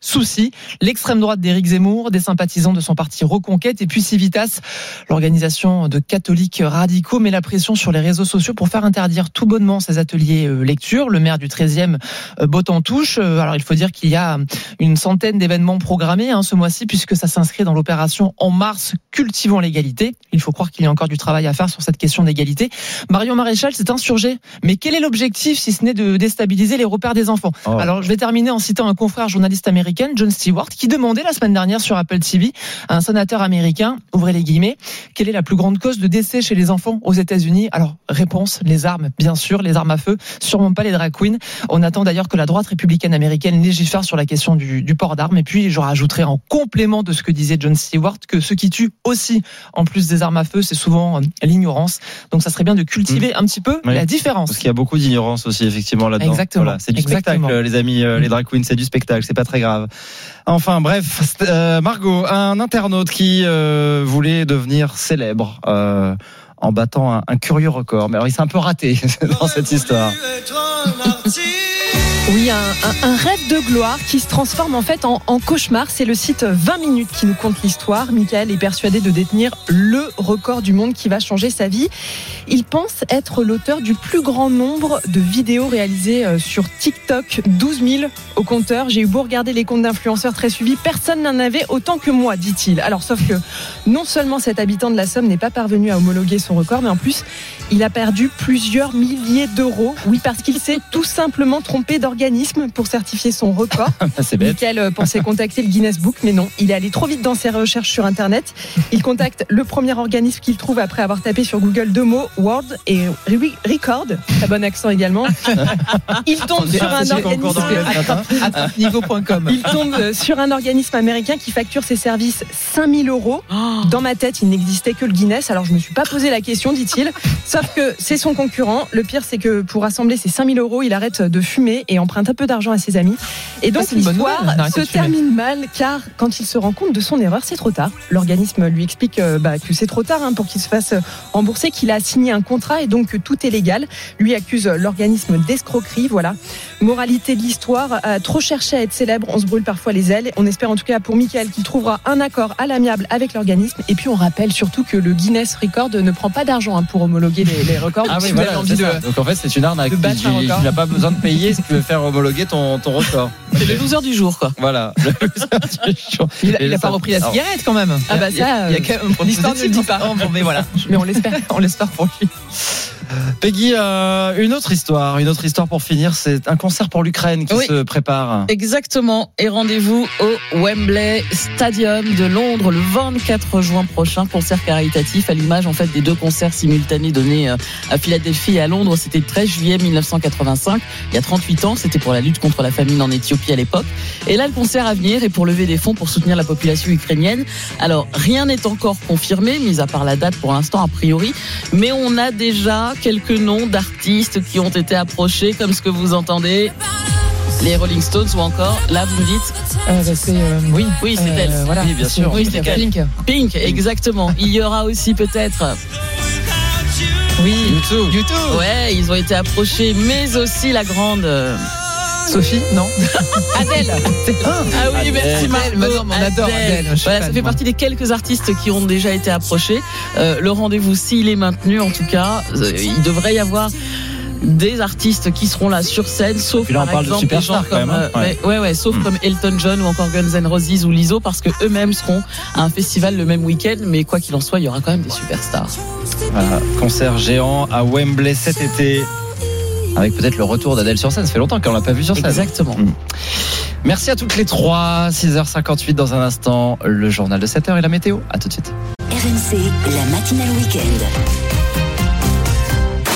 Speaker 42: souci. L'extrême droite d'Éric Zemmour, des sympathisants de son parti Reconquête et puis Civitas, l'organisation de catholiques radicaux met la pression sur les réseaux sociaux pour faire interdire tout bonnement ces ateliers euh, lecture. Le maire du 13e euh, botte en touche. Euh, Alors il faut dire qu'il y a une centaine d'événements programmés hein, ce mois-ci puisque ça s'inscrit dans l'opération En Mars cultivons l'égalité. Il faut croire qu'il y a encore du travail à faire sur cette question d'égalité. Marion Maréchal s'est insurgé. Mais quel est l'objectif si ce n'est de déstabiliser les repères des enfants?
Speaker 4: Oh.
Speaker 42: Alors je vais terminer en citant un confrère journaliste américain, John Stewart, qui demandait la semaine dernière sur Apple TV à un sénateur américain, ouvrez les guillemets, quelle est la plus grande cause de décès chez les enfants aux États-Unis? Alors réponse, les armes, bien sûr, les armes à feu, sûrement pas les drag queens. On attend d'ailleurs que la droite républicaine américaine légifère sur la question du, du port d'armes. Et puis je rajouterai en complément de ce que disait John Stewart que ce qui tue aussi, en plus des armes à feu, c'est souvent euh, l'ignorance. Donc ça serait bien de cultiver un petit peu
Speaker 4: Oui.
Speaker 42: la différence.
Speaker 4: Parce qu'il y a beaucoup d'ignorance aussi, effectivement, là-dedans.
Speaker 42: Exactement.
Speaker 4: Voilà, c'est du
Speaker 42: Exactement.
Speaker 4: spectacle, les amis, euh, les drag queens, c'est du spectacle, c'est pas très grave. Enfin, bref, euh, Margot, un internaute qui euh, voulait devenir célèbre euh, en battant un, un curieux record. Mais alors, il s'est un peu raté *laughs* dans cette histoire.
Speaker 63: Oui, un, un- un rêve de gloire qui se transforme en fait en, cauchemar. C'est le site 20 minutes qui nous conte l'histoire. Michael est persuadé de détenir le record du monde qui va changer sa vie. Il pense être l'auteur du plus grand nombre de vidéos réalisées euh, sur TikTok, 12 000 au compteur. J'ai eu beau regarder les comptes d'influenceurs très suivis, personne n'en avait autant que moi, dit-il. Alors, sauf que non seulement cet habitant de la Somme n'est pas parvenu à homologuer son record, mais en plus, il a perdu plusieurs milliers d'euros. Oui, parce qu'il s'est *laughs* tout simplement trompé d'organisme pour certifier son record. *laughs*
Speaker 4: c'est bête.
Speaker 63: Michael euh, pensait contacter le Guinness Book, mais non, il est allé trop vite dans ses recherches sur Internet. Il contacte le premier organisme qu'il trouve après avoir tapé sur Google deux mots, Word et Re- Record, très bon accent également. *laughs* Il tombe sur un.
Speaker 42: Niveau.com.
Speaker 63: il tombe euh, sur un organisme américain qui facture ses services 5000 euros. Dans ma tête, il n'existait que le Guinness, alors je me suis pas posé la question, dit-il. Sauf que c'est son concurrent. Le pire, c'est que pour rassembler ses 5000 euros, il arrête de fumer et emprunte un peu d'argent à ses amis. Et donc
Speaker 42: Ah, bonne
Speaker 63: l'histoire se termine mal, car quand il se rend compte de son erreur, c'est trop tard. L'organisme lui explique euh, bah, que c'est trop tard hein, pour qu'il se fasse rembourser, qu'il a signé un contrat et donc que tout est légal. Lui accuse l'organisme d'escroquerie. Voilà. Moralité de l'histoire, euh, trop chercher à être célèbre, on se brûle parfois les ailes. On espère en tout cas pour Michael qu'il trouvera un accord à l'amiable avec l'organisme. Et puis on rappelle surtout que le Guinness Record ne prend pas d'argent hein, pour homologuer les, les records.
Speaker 4: Ah
Speaker 63: Donc,
Speaker 4: oui,
Speaker 63: si
Speaker 4: voilà,
Speaker 63: envie de-.
Speaker 4: Donc en fait, c'est une arnaque. Tu- n'as pas besoin de payer si tu veux faire homologuer ton, ton record.
Speaker 5: C'est le loser du jour, quoi.
Speaker 4: Voilà. *laughs*
Speaker 42: Il a, il a
Speaker 4: Et
Speaker 42: pas repris la cigarette quand même.
Speaker 63: Ah bah ça,
Speaker 42: il y a quand même-
Speaker 63: l'histoire ne le dit pas.
Speaker 42: Mais voilà.
Speaker 63: Mais on l'espère. *laughs*
Speaker 42: On l'espère pour lui.
Speaker 4: Peggy, euh, une autre histoire, une autre histoire pour finir, c'est un concert pour l'Ukraine qui
Speaker 5: Oui.
Speaker 4: se prépare.
Speaker 5: Exactement. Et rendez-vous au Wembley Stadium de Londres le 24 juin prochain. Concert caritatif à l'image en fait des deux concerts simultanés donnés euh, à Philadelphie et à Londres. C'était le 13 juillet 1985. Il y a 38 ans. C'était pour la lutte contre la famine en Éthiopie à l'époque. Et là, le concert à venir est pour lever des fonds pour soutenir la population ukrainienne. Alors, rien n'est encore confirmé, mis à part la date pour l'instant, a priori. Mais on a déjà quelques noms d'artistes qui ont été approchés, comme ce que vous entendez. Les Rolling Stones ou encore, là vous me dites
Speaker 42: Euh, bah, c'est, euh, oui,
Speaker 5: Oui, c'est
Speaker 42: Euh,
Speaker 5: elle.
Speaker 42: voilà.
Speaker 4: Oui, bien sûr.
Speaker 5: Oui, c'est.
Speaker 42: Pink.
Speaker 5: Pink, exactement. Il y aura aussi peut-être.
Speaker 42: Oui.
Speaker 4: YouTube.
Speaker 42: YouTube.
Speaker 5: Ouais, ils ont été approchés, mais aussi la grande.
Speaker 42: Sophie, non *laughs* Adèle.
Speaker 5: Ah oui,
Speaker 4: Adèle.
Speaker 5: merci
Speaker 42: non, mais on adore Adèle,
Speaker 5: Voilà, ça fait
Speaker 42: moi.
Speaker 5: partie des quelques artistes qui ont déjà été approchés. Euh, le rendez-vous, s'il est maintenu, en tout cas, euh, il devrait y avoir des artistes qui seront là sur scène, sauf
Speaker 4: Puis là, on
Speaker 5: par
Speaker 4: parle de
Speaker 5: exemple des
Speaker 4: superstars,
Speaker 5: gens comme
Speaker 4: même, hein.
Speaker 5: euh,
Speaker 4: Ouais.
Speaker 5: ouais, ouais, ouais, sauf
Speaker 4: Mm.
Speaker 5: comme Elton John ou encore Guns N' Roses ou Lizzo, parce que eux-mêmes seront à un festival le même week-end. Mais quoi qu'il en soit, il y aura quand même des superstars.
Speaker 4: Voilà, concert géant à Wembley cet été. Avec peut-être le retour d'Adèle sur scène. Ça fait longtemps qu'on l'a pas vu sur scène.
Speaker 5: Exactement.
Speaker 4: Mm. Merci à toutes les trois. 6h58 dans un instant. Le journal de 7h et la météo. À tout de suite.
Speaker 57: RMC, la matinale week-end.